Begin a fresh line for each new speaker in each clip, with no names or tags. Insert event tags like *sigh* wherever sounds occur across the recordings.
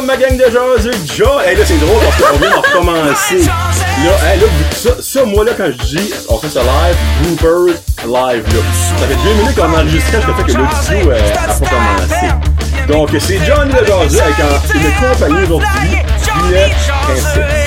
up ma gang de jaseux, Joe? Hey là c'est drôle parce qu'on vient de recommencer. *laughs* Là, hey, là, ça, ça, moi là quand je dis on fait ça live, bloopers live là. Ça fait deux minutes qu'on enregistre, ce qui fait que l'audio euh, a pas commencé. Donc c'est Johnny le jaseux avec un- une compagnie aujourd'hui, Lunette Princesse.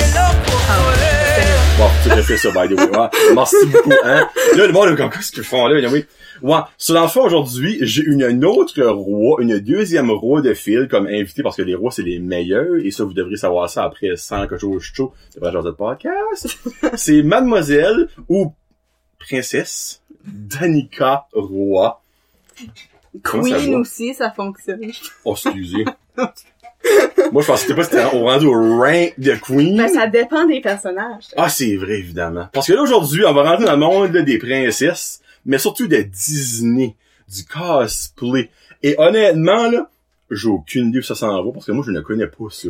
Bon, tu as fait ça, by the way. Ouais. Merci beaucoup, hein. Là, le monde, comme, qu'est-ce qu'ils font là? Oui. Ouais. Sur l'enfant, aujourd'hui, j'ai une, une autre roi, une deuxième roi de fil comme invité parce que les rois, c'est les meilleurs. Et ça, vous devriez savoir ça après 100 que chose chaud de Brad de podcast. c'est Mademoiselle ou Princesse Danica Roy. Comment
Queen aussi, ça fonctionne.
Oh, excusez. *laughs* Moi, je pensais que c'était pas c'était au rendu au rank de Queen.
Ben, ça dépend des personnages.
Ah, c'est vrai, évidemment. Parce que là, aujourd'hui, on va rentrer dans le monde là, des princesses, mais surtout de Disney, du cosplay. Et honnêtement, là, j'ai aucune idée où ça s'en va, parce que moi, je ne connais pas ça.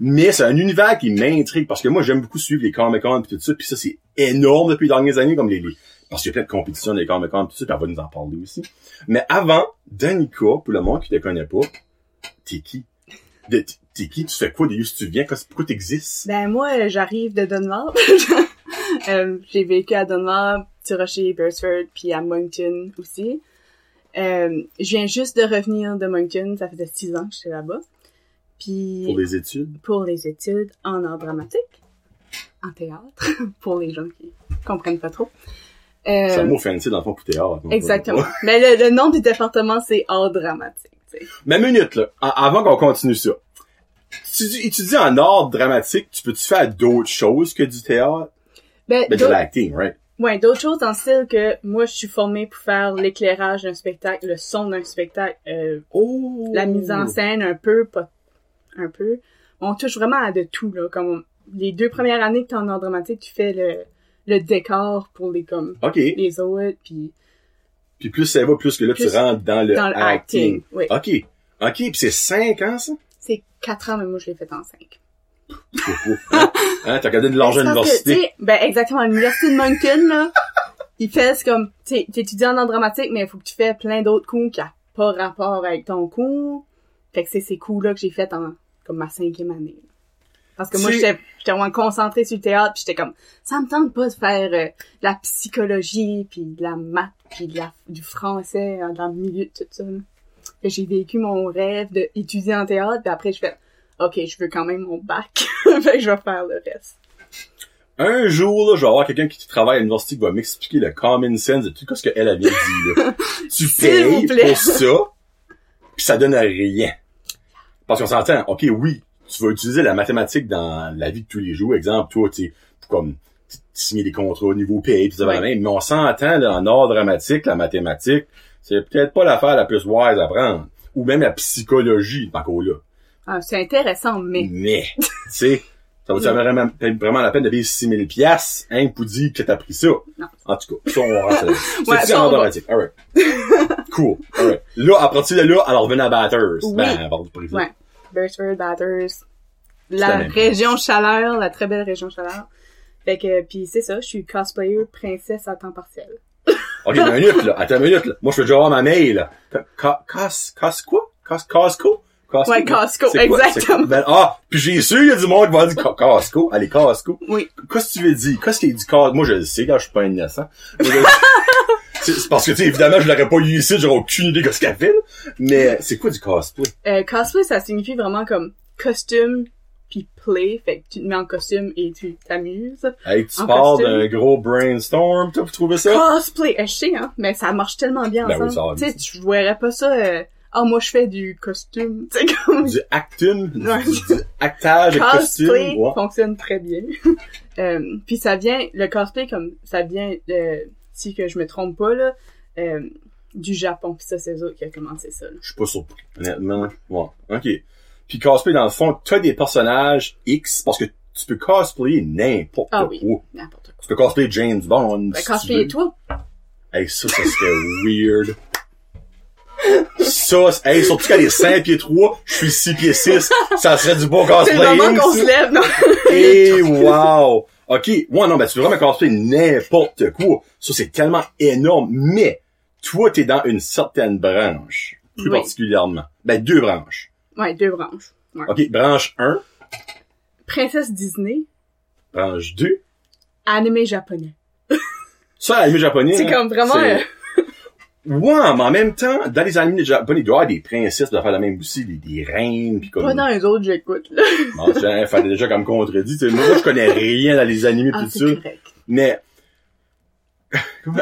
Mais c'est un univers qui m'intrigue, parce que moi, j'aime beaucoup suivre les Comic-Con et tout ça, puis ça, c'est énorme depuis les dernières années, comme les... les- parce qu'il y a plein de compétitions dans les Comic-Con et tout ça, puis elle va nous en parler aussi. Mais avant, Danica, pour le monde qui te connaît pas, t'es qui? T'es qui? Tu fais quoi? D'où tu viens? Pourquoi t'existes?
Ben, moi, euh, j'arrive de Dunlop. *laughs* Euh, j'ai vécu à Dunlop, Petit Rocher, Beresford, puis à Moncton aussi. Euh, je viens juste de revenir de Moncton, ça faisait six ans que j'étais là-bas. Puis
Pour les études?
pour les études en art dramatique, en théâtre, *laughs* pour les gens qui comprennent pas trop. Euh,
C'est un mot fancy dans le fond pour théâtre.
Exactement. Mais le, le nom du département, c'est art dramatique. Tu.
Mais minute, là, avant qu'on continue ça. Tu dis, étudies en art dramatique, tu peux-tu faire d'autres choses que du théâtre?
Ben,
Ben, de l'acting, right?
ouais, d'autres choses dans le style que moi, je suis formée pour faire l'éclairage d'un spectacle, le son d'un spectacle, euh,
Oh!
la mise en scène un peu, pas un peu. On touche vraiment à de tout, là. Comme les deux premières années que t'es en art dramatique, tu fais le, le décor pour les, comme, les autres, puis
Puis plus ça va, plus que là, tu rentres dans le
dans le
acting.
acting. Oui.
OK. OK, puis c'est 5 ans, ça?
C'est quatre ans, mais moi, je l'ai fait en cinq.
hein? hein? T'as regardé de l'argent à l'université?
Ben, exactement. À l'université de Moncton, là, il fait, c'est comme, tu sais, t'étudies en dramatique, mais il faut que tu fais plein d'autres cours qui a pas rapport avec ton cours. Fait que c'est ces cours-là que j'ai fait en, comme ma cinquième année. là. Parce que moi, j'étais, j'étais vraiment concentrée sur le théâtre, puis j'étais comme, ça me tente pas de faire euh, de la psychologie, puis de la maths, puis de la, du français euh, dans le milieu de tout ça. que j'ai vécu mon rêve d'étudier en théâtre, puis après, je fais, ok, je veux quand même mon bac. *laughs* fait que je vais faire le reste.
Un jour, là, je vais avoir quelqu'un qui travaille à l'université qui va m'expliquer le common sense de tout ce qu'elle a bien dit, là. *laughs* tu payes pour ça, puis ça donne rien. Parce qu'on s'entend, ok, oui, tu vas utiliser la mathématique dans la vie de tous les jours. Exemple, toi, tu comme signer des contrats au niveau paye, pis ça la même. Mais on s'entend, là, en art dramatique, la mathématique, c'est peut-être pas l'affaire la plus wise à prendre. Ou même la psychologie, encore là.
Ah, c'est intéressant, mais *laughs*
Mais, tu sais, ça vaut vraiment, vraiment la peine de payer 6000 piastres, hein, pour dire que t'as pris ça?
Non.
En tout cas, ça, on rentre. *laughs* C'est
Ouais, ça,
en
on va.
dramatique. Alright. cool. Alright. Là, à partir de là, alors revenez à Batters.
Oui.
Ben, par exemple.
ouais. Beresford, Batters,
la
région Chaleur, la très belle région Chaleur. Fait que, puis c'est ça, je suis cosplayer princesse à temps partiel.
Ok, mais une minute, là. Attends une minute, là. Moi, je peux déjà avoir ma mail, là. Cos, cos quoi? Cos, Costco? Costco?
Ouais, Costco, exactement.
Ben, ah, puis j'ai su, il y a du monde qui va dire Co- Costco. Allez, Costco.
Oui.
Qu'est-ce que tu veux dire? Qu'est-ce qu'il dit Costco? Moi, je le sais, là, je suis pas innocent. *laughs* C'est parce que, tu sais, évidemment, je l'aurais pas eu ici, j'aurais aucune idée de ce qu'elle fait, là. Mais c'est quoi du cosplay?
Euh, cosplay, ça signifie vraiment comme costume puis play. Fait que tu te mets en costume et tu t'amuses.
Hey, tu
En
parles d'un gros brainstorm, toi, pour trouver ça?
Cosplay, euh, je sais, hein, mais ça marche tellement bien
Ben oui,
ensemble. tu sais, tu verrais pas ça, euh, ah, moi, je fais du costume. *laughs* Tu sais, comme...
Du actum,
Ouais.
du actage costume.
cosplay fonctionne très bien. *laughs* euh, puis ça vient, le cosplay comme ça vient, euh, si que je me trompe pas là, euh, du Japon. Puis ça c'est eux qui a commencé ça.
Je suis pas surpris, honnêtement. Ouais, ok. Puis cosplay, dans le fond, t'as des personnages X, parce que tu peux cosplayer n'importe
Ah
quoi.
oui, n'importe quoi.
Tu peux cosplayer James Bond.
Ben,
si tu
cosplay
veux.
et toi?
Hey, ça, ça serait weird. Ça, c'est- hey, surtout qu'elle est 5 pieds 3, je suis 6 pieds 6, ça serait du
C'est le moment
cosplaying,
qu'on
ça.
se lève, non?
Et *laughs* wow! Ok, ouais, non, ben, tu peux vraiment cosplayer n'importe quoi. Ça, c'est tellement énorme. Mais, toi, t'es dans une certaine branche. Plus
Oui.
particulièrement. Ben, deux branches.
Ouais, deux branches. Ouais.
Ok, branche 1,
Princesse Disney,
branche 2.
animé japonais.
Ça, anime japonais.
C'est
hein,
comme vraiment...
Ouais, mais en même temps, dans les animés japonais, il doit y avoir des princesses, il doit faire la même aussi, des, des reines, pis comme...
Pas dans les autres, j'écoute, là.
Bon, je dirais, fallait déjà comme contredit. Moi, je connais rien dans les animés
Ah,
pis tout ça.
correct.
Mais,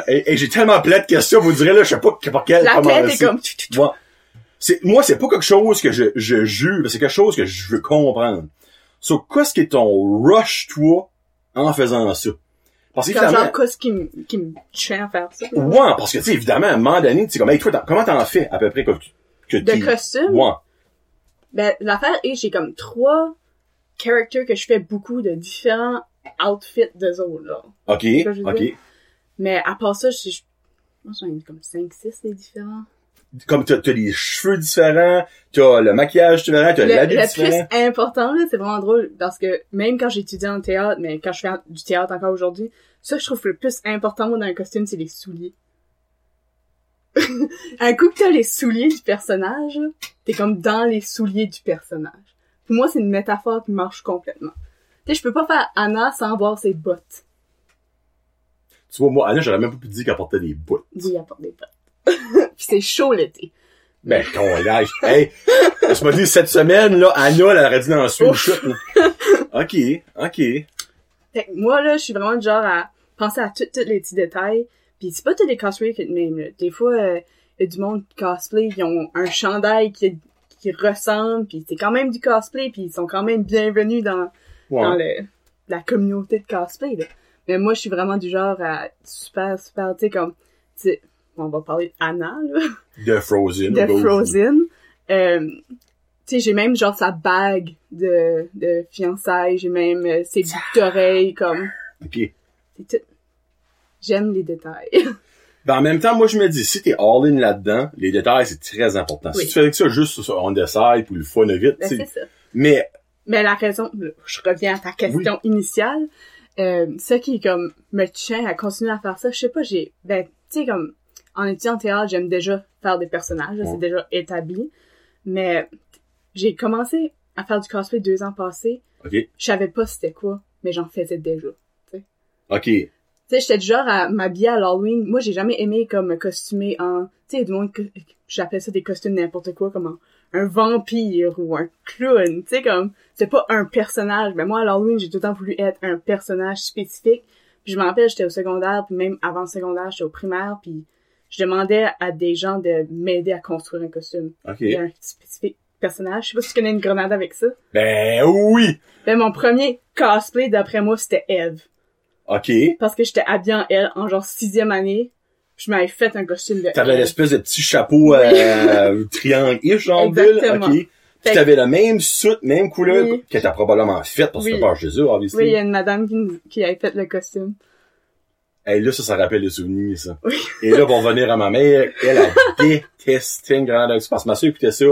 hey, j'ai tellement plein de questions, vous direz là, je sais pas par quelle
La tête est comme...
Moi, c'est, moi, c'est pas quelque chose que je, je jure, c'est quelque chose que je veux comprendre. So, qu'est-ce qui est ton rush, toi, en faisant ça? Parce qu'évidemment,
genre, qu'est-ce qui me, qui me tient à faire ça?
ouais, parce que, tu sais, évidemment, à un moment donné, tu sais, comme, hey, toi, t'en- comment t'en fais, à peu près, que, que
De costume?
Ouais.
Ben, l'affaire est, j'ai comme trois characters que je fais beaucoup de différents outfits de autres, là.
OK,
que
OK.
dire? Mais à part ça, je, je pense que j'en ai comme 5-6 des différents.
Comme t'as, t'as les cheveux différents, t'as le maquillage différent, t'as
Le,
l'habit
le
différent.
plus important, là, c'est vraiment drôle, parce que même quand j'étudiais en théâtre, mais quand je fais du théâtre encore aujourd'hui, ça, je trouve le plus important, moi, dans un costume, c'est les souliers. *laughs* un coup que t'as les souliers du personnage, t'es comme dans les souliers du personnage. Pour moi, c'est une métaphore qui marche complètement. Tu sais, je peux pas faire Anna sans voir ses bottes.
Tu vois, moi, Anna, j'aurais même pas pu te dire qu'elle portait des bottes.
Oui, elle porte des bottes. Puis c'est chaud l'été.
Ben, con, lâche. Hey, je me dis, cette semaine, là, Anna, elle aurait dit dans le chute. OK, OK.
Fait que moi, là, je suis vraiment du genre à penser à tous les petits détails. Puis c'est pas tous les cosplays qui te même, là. Des fois, euh, il y a du monde cosplay, ils ont un chandail qui, qui ressemble, puis c'est quand même du cosplay, puis ils sont quand même bienvenus dans, dans le, la communauté de cosplay, là. Mais moi, je suis vraiment du genre à super, super, tu sais, comme, tu sais, on va parler d'Anna, là.
De Frozen.
de
go.
Frozen. Euh, tu sais, j'ai même genre sa bague de, de fiançailles, j'ai même euh, ses boucles d'oreilles, comme,
OK.
c'est tout. J'aime les détails. *laughs*
Ben, en même temps, moi, je me dis, si t'es all-in là-dedans, les détails, c'est très important.
Oui.
Si tu fais que ça juste sur on the side, pour le fun vite,
Ben, c'est ça.
Mais,
Mais la raison, je reviens à ta question initiale, euh, ce qui comme me tient à continuer à faire ça, je sais pas, j'ai, ben, tu sais, comme, en étudiant en théâtre, j'aime déjà faire des personnages,
Ouais.
c'est déjà établi, mais j'ai commencé à faire du cosplay deux ans passés,
OK,
je savais pas c'était quoi, mais j'en faisais déjà.
OK.
Tu sais, j'étais du genre à m'habiller à l'Halloween. Moi, j'ai jamais aimé comme me costumer en... Tu sais, du monde j'appelle ça des costumes n'importe quoi, comme un, un vampire ou un clown. Tu sais, comme... C'est pas un personnage. Mais moi, à l'Halloween, j'ai tout le temps voulu être un personnage spécifique. Puis je me rappelle, j'étais au secondaire, puis même avant le secondaire, j'étais au primaire, puis je demandais à des gens de m'aider à construire un costume.
OK.
Il y a un spécifique personnage. Je sais pas si tu connais une grenade avec ça.
Ben, oui!
Ben, mon premier cosplay, d'après moi, c'était Eve.
OK.
parce que j'étais habillée en elle en genre sixième année. Je m'avais fait un costume de
T'avais l'espèce de petit chapeau, euh, *laughs* triangle-ish, genre, bulle. OK. Puis t'avais la même soute, même couleur,
Oui.
que t'as probablement faite, parce que
Oui.
t'as pas Jésus, obviously.
Oui, il y a une madame qui, qui avait fait le costume.
Hey, là, ça, ça rappelle les souvenirs, ça.
Oui.
Et là, pour revenir à ma mère, elle a *laughs* détesté une grenade parce que ma soeur écoutait ça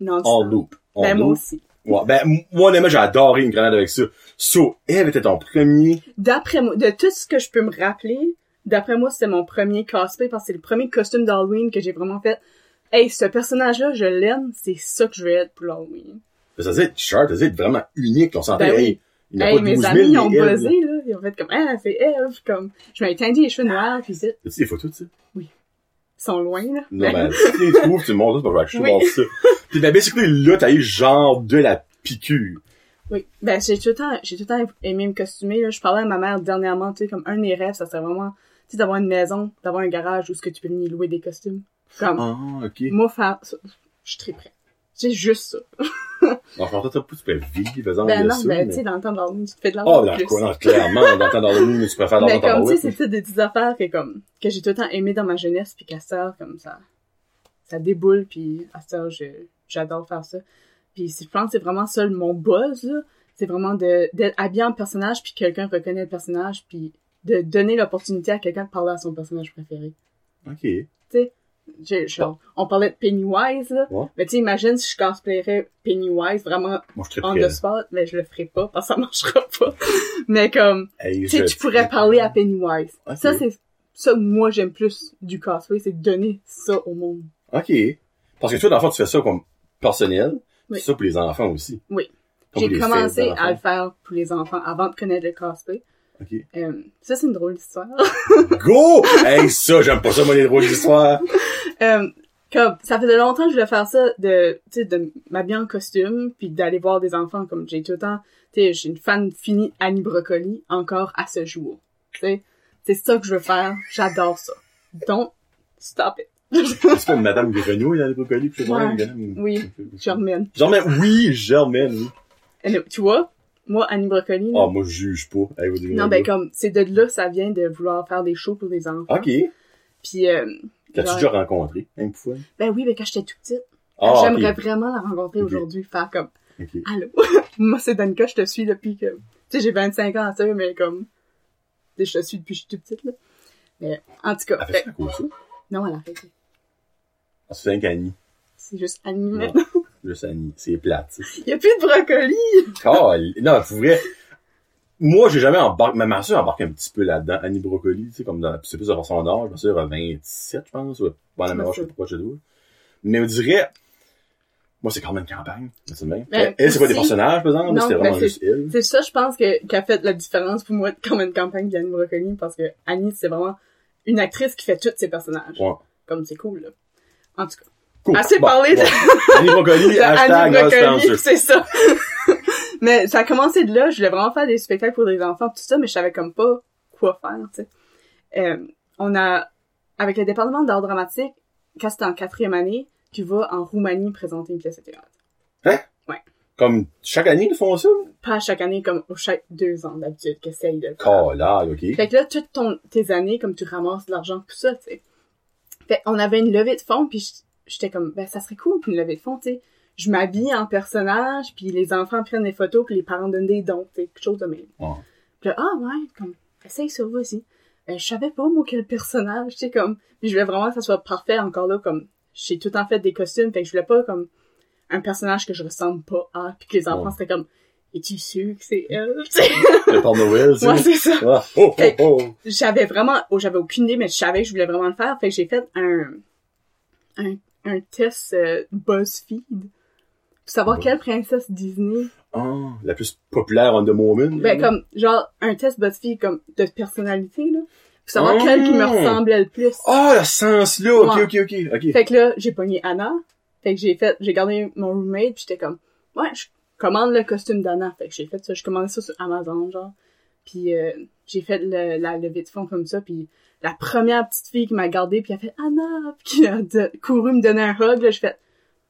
Non,
en loop. En
Ben, moi aussi.
Ouais, ben, moi, honnêtement, j'ai adoré une grenade avec ça. So, Eve était ton premier.
D'après moi, de tout ce que je peux me rappeler, d'après moi, c'était mon premier cosplay parce que c'est le premier costume d'Halloween que j'ai vraiment fait. Hey, ce personnage-là, je l'aime, c'est ça que je vais être pour l'Halloween.
Ça veut dire, t-shirt, ça veut dire vraiment unique. On sentait,
Ben oui.
hey,
Hey, mes
12 000,
amis, ils ont buzzé, là. Ils ont fait comme, ah, c'est Eve, comme, je m'avais teint les cheveux noirs, puis c'est,
As-tu des photos de ça?
ils sont loin, là.
Non, ben, *laughs* si tu les trouves, tu me montres ça, parce que je
Oui.
voir ça. Puis ben, basically, là, t'as eu genre de la piqûre.
Oui. Ben, j'ai tout le temps, j'ai tout le temps aimé me costumer, là. Je parlais à ma mère dernièrement, tu sais, comme un de mes rêves, ça serait vraiment, tu sais, d'avoir une maison, d'avoir un garage où ce que tu peux venir louer des costumes. Comme,
Ah, ok.
moi, faire je suis très prête. C'est juste ça. *laughs*
Pensais pas que tu peux vivre faisant
Ben
de
non,
ça.
ben,
mais-
tu sais, dans le temps de l'Halloween, tu te fais de
Ah,
l'argent
ben,
plus.
quoi, non, clairement, dans le temps d'Halloween, tu préfères
Mais
l'argent
comme, tu sais,
par
c'est des petites affaires que, comme, que j'ai tout le temps aimé dans ma jeunesse, puis qu'à heure, comme ça, ça déboule, puis à je, j'adore faire ça. Puis je pense que c'est vraiment ça mon buzz, là. C'est vraiment d'être habillé en personnage, puis quelqu'un reconnaît le personnage, puis de donner l'opportunité à quelqu'un de parler à son personnage préféré.
Ok.
J'ai- genre, on parlait de Pennywise, là.
Ouais.
Mais tu sais, imagine si je cosplayerais Pennywise vraiment
Moi, je
on the spot, mais je le ferai pas, parce que ça marchera pas. *laughs* mais comme,
Hey,
tu pourrais parler à Pennywise. Ça, c'est ça moi j'aime plus du cosplay, c'est de donner ça au monde.
Ok. Parce que toi, dans le fond, tu fais ça comme personnel.
Oui.
C'est ça pour les enfants aussi.
Oui. J'ai commencé à le faire pour les enfants avant de connaître le cosplay. Euh, ça, c'est une drôle d'histoire.
Go! hey, ça, j'aime pas ça, moi, les drôles d'histoire.
Euh, comme, ça faisait longtemps que je voulais faire ça, de, tu de m'habiller en costume, puis d'aller voir des enfants, comme j'ai tout le temps, tu sais, j'ai une fan finie Annie Brocoli, encore à ce jour. Tu c'est ça que je veux faire, j'adore ça. Donc, stop it.
C'est pas Madame Grenouille dans les brocolis, puis
Ouais. Oui, Germaine.
Germaine, oui, Germaine, oui.
Tu vois, moi, Annie Brocoli, là,
Oh, moi, je juge pas. Hey, vous dites
non, ben, comme, c'est de là, ça vient de vouloir faire des shows pour des enfants.
OK.
Puis, euh,
T'as-tu
genre-
déjà rencontré, un fois?
ben oui, ben quand j'étais tout petite,
Ah,
j'aimerais vraiment la rencontrer aujourd'hui, faire comme,
Ok.
Allô? *laughs* Moi, c'est Danica, je te suis depuis que... Tu sais, j'ai 25 ans, sais, mais comme... Je te suis depuis que je suis toute petite, là. Mais, en tout cas,
Elle fait
fait-
ça de ça?
non, elle a arrêté.
Ah, c'est Annie.
C'est juste
Non.
maintenant.
Juste Annie. C'est plate.
Il y a plus de brocoli!
Ah, non, pour vrai. Moi, j'ai jamais embarqué, ma soeur a embarqué un petit peu là-dedans. Annie Brocoli, tu sais, comme dans, c'est plus de son âge. Ma soeur a 27, je pense, ou bon, la même âge, je sais pas quoi, je sais pas. Mais on dirait, moi, c'est quand même une campagne, c'est même.
Ben,
elle, c'est pas des personnages, par exemple, c'était
ben,
vraiment juste elle?
C'est ça, je pense, que, qui a fait la différence pour moi de comme une campagne d'Annie Brocoli, parce que Annie, c'est vraiment une actrice qui fait tous ses personnages.
Ouais.
Comme c'est cool, là. En tout cas.
Cool.
Assez
Bon,
parlé de-
bon. Annie Brocoli, *laughs*
de
hashtag
c'est ça. *laughs* mais ça a commencé de là, je voulais vraiment faire des spectacles pour des enfants, tout ça, mais je savais comme pas quoi faire, tu sais. Euh, on a, avec le département d'art dramatique, quand c'était en quatrième année, tu vas en Roumanie présenter une pièce de théâtre.
Comme, chaque année, ils font ça?
Pas chaque année, comme au chaque deux ans d'habitude, qu'essaye de le faire.
Calage, ok.
Fait que là, toutes ton, tes années, comme tu ramasses de l'argent pour ça, tu sais. Fait on avait une levée de fonds, puis j'étais comme, ben ça serait cool une levée de fonds, tu sais. Je m'habille en personnage, puis les enfants prennent des photos, puis les parents donnent des dons, tu sais, quelque chose de même. Puis là, ah ouais, comme, essaye ça, vas-y. Ben, je savais pas, moi, quel personnage, tu sais, comme, puis je voulais vraiment que ça soit parfait encore là, comme, j'ai tout en fait des costumes, fait que je voulais pas, comme, un personnage que je ressemble pas à, puis que les enfants,
Ouais.
c'était comme, es-tu sûr que c'est elle? *laughs* Tu sais.
Le Père Noël, sais.
ouais, c'est ça
Ah, oh, oh, oh.
j'avais vraiment, oh, j'avais aucune idée, mais je savais que je voulais vraiment le faire. Fait que j'ai fait un, un, un test euh, BuzzFeed pour savoir
Ouais.
quelle princesse Disney.
Ah, la plus populaire on the moment.
Ben, comme, genre, un test BuzzFeed, comme, de personnalité, là. Pour savoir
Ah.
quelle qui me ressemblait le plus.
Ah, le sens là. Ok, ok, ok, ok.
Fait que là, j'ai pogné Anna. Fait que j'ai fait, j'ai gardé mon roommate, pis j'étais comme, ouais, je commande le costume d'Anna. Fait que j'ai fait ça, je commandais ça sur Amazon, genre. Puis euh, j'ai fait le- la levée de fonds comme ça, puis la première petite fille qui m'a gardé, puis elle a fait Anna, puis qui a de- couru me donner un hug, là, j'ai fait,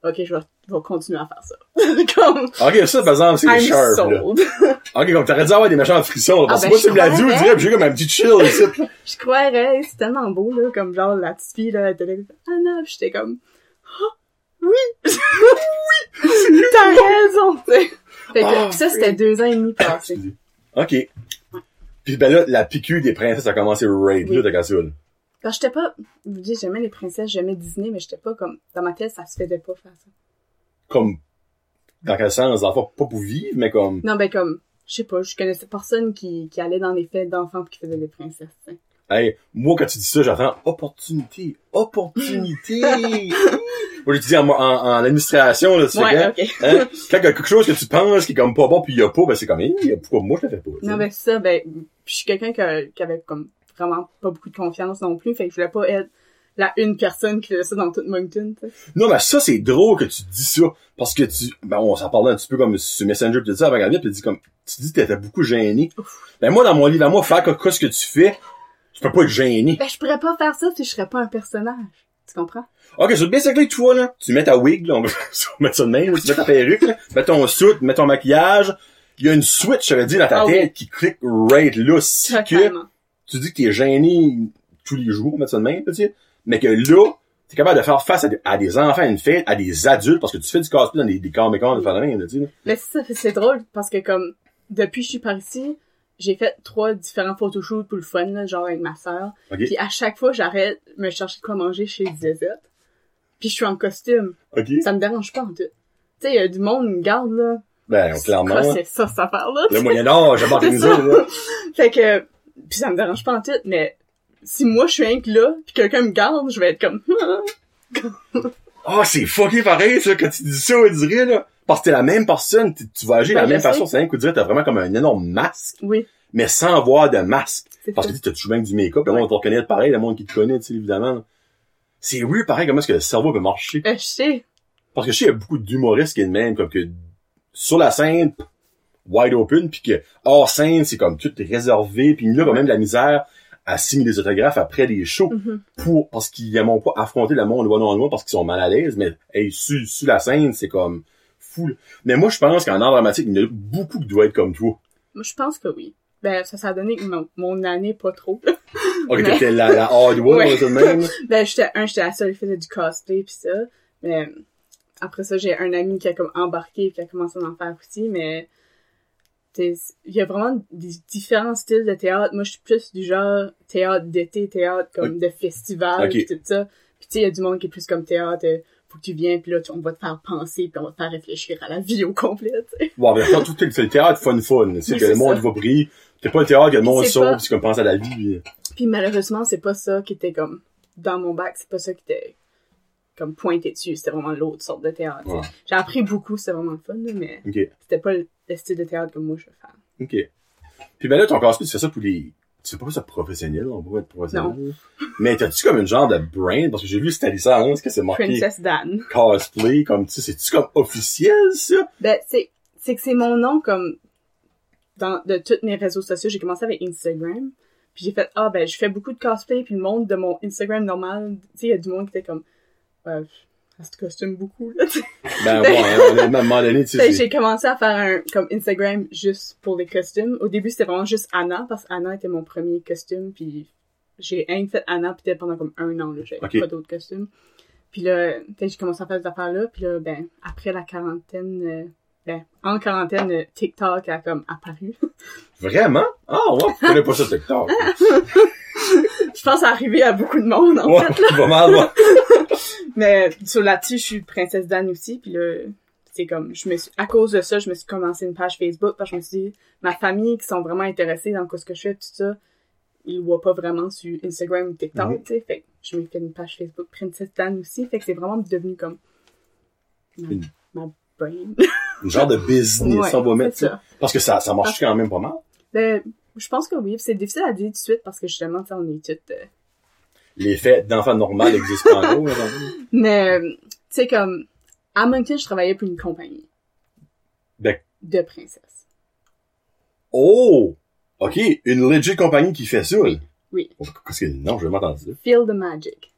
ok, je vais, je vais continuer à faire ça. *laughs* comme,
Ok, ça, par exemple, c'est sharp, là. *laughs* Ok, comme t'aurais dû avoir des méchants frissons, parce
Ah,
que
ben,
moi, tu me
je
l'as dit, on dirait, j'ai comme un petit chill ici. *laughs*
je croirais, c'est tellement beau, là, comme genre la petite fille, là, elle était là, Anna, puis j'étais comme, oh, oui, oui, t'as raison, tu sais. Fait que,
Ah,
pis ça, c'était deux ans et demi passés.
Ok. Puis ben là, la piqûre des princesses a commencé right
Oui.
là, là.
Parce que j'étais pas, vous dis, j'aimais les princesses, j'aimais Disney, mais j'étais pas comme, dans ma tête, ça se faisait pas faire ça.
Comme, dans quel sens, l'enfant, pas pour vivre, mais comme,
Non, ben comme, je sais pas, je connaissais personne qui, qui allait dans les fêtes d'enfants pis qui faisait des princesses, sais.
Hey, moi, quand tu dis ça, j'entends opportunité, opportunité. *laughs* moi, je dis en, en, en administration, là, tu sais,
Ouais, ok.
hein, quand il y a quelque chose que tu penses qui est comme pas bon puis il y a pas, ben c'est comme, hey, pourquoi moi je le fais pas.
Non, c'est ça, ben, pis je suis quelqu'un qui, qui avait comme vraiment pas beaucoup de confiance non plus, fait que je voulais pas être la une personne qui faisait ça dans toute Moncton, tu sais.
Non, mais ça, c'est drôle que tu dis ça. Parce que tu, ben, on s'en parlait un petit peu comme sur Messenger, pis tu dis ça avant Gabriel, pis tu dis comme, tu dis que t'étais beaucoup gêné. Ben, moi, dans mon livre à moi, faire quoi ce que tu fais, tu peux pas être gêné.
Ben, je pourrais pas faire ça si je serais pas un personnage. Tu comprends?
Ok, le basically, tu vois, là, tu mets ta wig, là, on va *laughs* mettre ça de même, là, tu mets ta perruque, là, tu mets ton tu mets ton maquillage. Il y a une switch, ça veut dire, dans ta
Ah oui.
tête qui clique right là, si que tu dis que t'es gêné tous les jours, mettre ça de même, tu sais. Mais que là, t'es capable de faire face à des, à des enfants à une fête, à des adultes, parce que tu fais du cosplay dans des, des comic cons de faire de même, là, tu sais. là.
Mais c'est ça, c'est drôle parce que comme depuis que je suis par ici, j'ai fait trois différents photoshoots pour le fun, là, genre avec ma sœur.
Ok.
Puis à chaque fois, j'arrête me chercher de quoi manger chez Zezette. Puis je suis en costume.
Ok.
Ça me dérange pas en tout. Tu sais, il y a du monde qui me garde là.
Ben, clairement.
C'est ça, cette affaire-là?
Le Moyen-Âge, j'ai organisé, là.
Fait que, puis ça me dérange pas en tout, mais si moi je suis un que là, puis quelqu'un me garde, je vais être comme, *laughs*
Ah, c'est fucké pareil, ça, quand tu dis ça, on dirait, là. Parce que t'es la même personne, tu vas agir de
Ben,
la même
je sais.
façon, c'est rien que dire, t'as vraiment comme un énorme masque,
Oui,
mais sans avoir de masque.
c'est
Parce que tu t'as toujours bien du make-up, le monde va te reconnaître pareil, le monde qui te connaît, tu sais, évidemment. C'est weird, pareil, comment est-ce que le cerveau peut marcher?
Euh, je sais.
Parce que je sais, il y a beaucoup d'humoristes qui est de même, comme que sur la scène, wide open, puis que hors scène, c'est comme tout réservé, puis là, quand même de la misère à signer des autographes après les shows,
Mhm.
pour parce qu'ils n'aiment pas affronter le monde one on one parce qu'ils sont mal à l'aise, mais hey, sur, sur la scène, c'est comme fou. là. Mais moi, je pense qu'en art dramatique, il y en a beaucoup qui doivent être comme toi.
Moi, je pense que oui. Ben, ça, ça a donné mon, mon année, pas trop. *laughs*
Ok,
Mais-
t'étais la, la hardware,
Ouais.
tout de même. *laughs*
ben, j'étais, un, j'étais la seule qui faisait du cosplay pis ça. Mais, après ça, j'ai un ami qui a comme embarqué qui a commencé à en faire aussi, mais, il y a vraiment des différents styles de théâtre. Moi, je suis plus du genre théâtre d'été, théâtre comme de festival
Ok.
pis tout ça. Pis tu sais, il y a du monde qui est plus comme théâtre, euh, faut que tu viennes pis là, tu- on va te faire penser pis on va te faire réfléchir à la vie au complet, tu sais.
Bon, mais quand tout c'est le théâtre fun fun. C'est
Oui,
que le
c'est
monde va briller. T'es pas le théâtre que le monde
C'est
sort,
pas-
puis c'est comme pense à la vie. puis-
Puis malheureusement, c'est pas ça qui était comme dans mon bac, c'est pas ça qui était comme pointé dessus, c'était vraiment l'autre sorte de théâtre. tu sais.
Ouais.
J'ai appris beaucoup, c'était vraiment le fun, mais
Ok.
c'était pas le, le style de théâtre que moi je veux faire.
OK. Puis ben là, ton cosplay, tu fais ça pour les... Tu fais pas ça professionnel, on peut être professionnel. *laughs* Mais t'as-tu comme une genre de brand? Parce que j'ai vu cette licence que c'est marqué
Princess Dan.
cosplay, comme tu sais, c'est-tu comme officiel, ça?
Ben, c'est, c'est que c'est mon nom comme dans, de tous mes réseaux sociaux. J'ai commencé avec Instagram. Puis j'ai fait, ah ben, je fais beaucoup de cosplay. Puis le monde de mon Instagram normal, tu sais, il y a du monde qui était comme, ouais, ça se costume beaucoup, là, tu.
Ben bon, à un moment donné, tu sais,
j'ai commencé à faire un comme Instagram juste pour les costumes. Au début, c'était vraiment juste Anna parce qu'Anna était mon premier costume puis j'ai rien fait Anna peut-être pendant comme un an là, j'avais pas d'autres costumes. Puis là, j'ai commencé à faire des affaires là, puis là ben après la quarantaine euh, ben en quarantaine euh, TikTok a comme apparu. *laughs*
Vraiment? Ah, ouais, je connais pas ça, TikTok. *laughs*
je pense à arriver à beaucoup de monde en
ouais,
fait.
pas mal, ouais. *laughs*
Mais sur là-dessus, je suis princesse Dan aussi, puis là, c'est comme, je me suis, à cause de ça, je me suis commencé une page Facebook, parce que je me suis dit, ma famille qui sont vraiment intéressés dans ce que je fais, tout ça, ils le voient pas vraiment sur Instagram ou TikTok, tu sais, fait que je me fait une page Facebook Princesse Dan aussi, fait que c'est vraiment devenu comme ma,
Une-
ma brain.
Une genre de business,
Ouais,
on va mettre ça. Parce que ça, ça marche quand même pas mal.
Ben, je pense que oui, c'est difficile à dire tout de suite parce que justement, on est toutes, euh,
Les faits d'enfants normaux existent pas encore. là.
mais, euh, tu sais, comme, à Moncton, je travaillais pour une compagnie
Ben,
de princesses.
oh! OK, une legit compagnie qui fait ça.
Oui, oui.
Oh, Qu'est-ce que non, je vais m'entendre ça.
Feel the magic.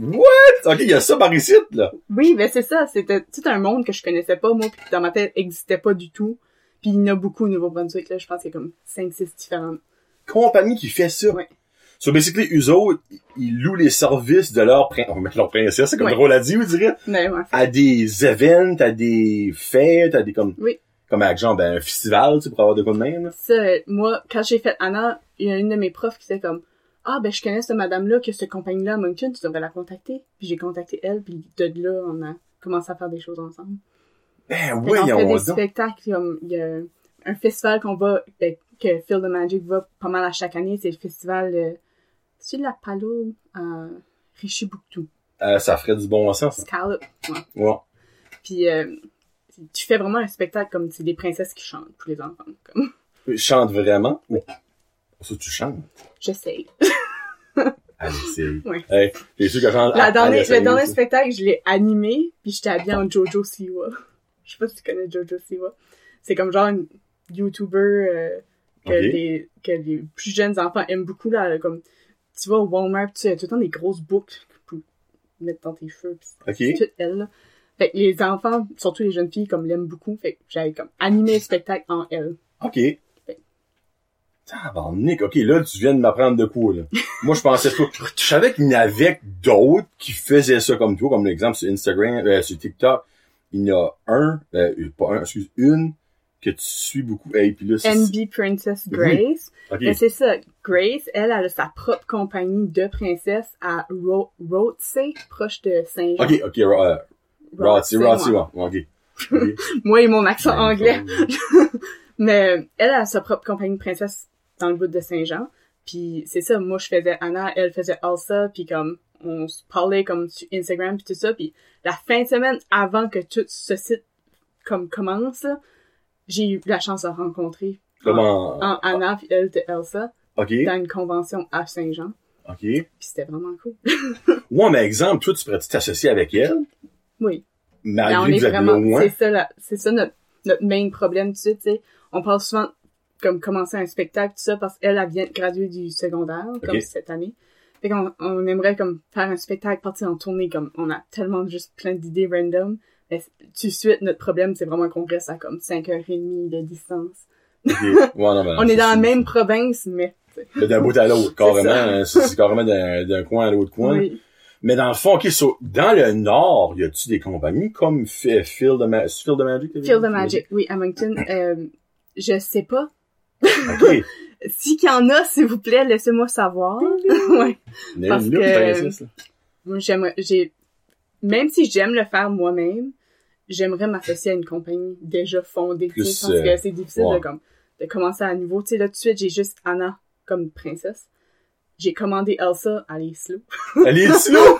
What? OK, il y a ça par ici, là.
Oui, ben c'est ça. C'était tout un monde que je connaissais pas, moi, puis dans ma tête, existait pas du tout. Puis il y en a beaucoup au Nouveau-Brunswick, là. Je pense qu'il y a comme 5-6 différentes.
Compagnie qui fait ça.
Ouais.
So, basically, eux autres, ils louent les services de leur prin... On va mettre leur princesse, c'est comme
Ouais.
drôle à dire, on dirait.
Mais ouais.
À des events, à des fêtes, à des comme...
Oui.
Comme avec genre, ben, un festival, tu sais, pour avoir de quoi de même, là.
Ça, moi, quand j'ai fait Anna, il y a une de mes profs qui était comme, ah, ben, je connais cette madame-là, qui a cette compagnie-là à Moncton, tu devrais la contacter. Puis j'ai contacté elle, puis de là, on a commencé à faire des choses ensemble.
Ben, oui,
qu'on fait
on
des spectacles, il y a un festival qu'on va, ben, que Phil the Magic va pas mal à chaque année, c'est le festival, euh, c'est de la Palourde à Richibouctou?
Euh, ça ferait du bon sens.
Scallop. Ouais.
Ouais.
Puis euh, tu fais vraiment un spectacle comme c'est des princesses qui chantent pour les enfants. Comme
Tu chantes vraiment? Oui. Ça, tu chantes?
j'essaye.
Allez, c'est...
Ouais.
Hey, t'es sûr que chante...
La
Ah,
dernière, le dernier spectacle, je l'ai animé, puis j'étais habillée en Jojo Siwa. Je sais pas si tu connais Jojo Siwa. C'est comme genre une YouTuber euh, que, les, que les plus jeunes enfants aiment beaucoup. Là, comme, tu vas au Walmart, tu as tout le temps des grosses boucles pour mettre dans tes cheveux. puis
Ok.
C'est tout elle. là. Fait que les enfants, surtout les jeunes filles, comme l'aiment beaucoup. Fait que j'avais comme animé le spectacle en elle.
OK. Tabarnak, OK, là, tu viens de m'apprendre de quoi, là. *laughs* Moi, je pensais pas... Je savais qu'il y en avait d'autres qui faisaient ça comme toi, comme l'exemple sur Instagram, euh, sur TikTok. Il y en a un, euh, pas un, excuse, une, que tu suis beaucoup. Hey, puis là.
NB Princess Grace. Mais c'est ça. Grace, elle, elle a sa propre compagnie de princesses à Ro proche de Saint-Jean.
OK, OK, euh,
ouais.
ouais. *laughs* OK.
Moi et mon accent anglais. *laughs* Mais elle a sa propre compagnie de princesse dans le bout de Saint-Jean. Puis c'est ça, moi je faisais Anna, elle faisait Elsa, puis comme on se parlait comme sur Instagram puis tout ça. Puis la fin de semaine avant que tout ce site comme commence, là, j'ai eu la chance de rencontrer
Comment?
en Anna puis elle était Elsa
Ok,
dans une convention à Saint-Jean.
ok.
Puis c'était vraiment cool. *laughs*
Ouais, mais exemple, toi, tu pourrais t'associer avec elle,
Oui. Mais
malgré que vous loin.
c'est ça, la- ça notre, notre main problème de tu sais. On parle souvent comme commencer un spectacle, tout ça, parce qu'elle, elle vient de graduer du secondaire, comme cette année. Fait qu'on on aimerait comme faire un spectacle, partir en tournée, comme on a tellement juste plein d'idées random. Tout de suite, notre problème, c'est vraiment qu'on reste à comme 5h30 de distance.
Ok. *laughs* Ouais, non, ben,
on est dans la même province, mais...
D'un bout à l'autre, *laughs* carrément. hein, C'est carrément d'un d'un coin à l'autre coin.
Oui.
Mais dans le fond, ok, so, dans le nord, y a-tu des compagnies comme Fi- Field of, Ma Field of Magic?
Field of Magic, oui, à Moncton. *coughs* Euh, je sais pas.
Ok. *laughs*
Si qu'il y en a, s'il vous plaît, laissez-moi savoir. ouais. Parce que-. Moi, j'aimerais, j'ai, même si j'aime le faire moi-même, j'aimerais m'associer à une compagnie déjà fondée, sais,
Plus,
parce
euh,
que c'est difficile
ouais.
de, comme, de commencer à nouveau. Tu sais, là, tout de suite, j'ai juste Anna comme princesse. J'ai commandé Elsa, elle est slow.
Elle est *laughs* slow!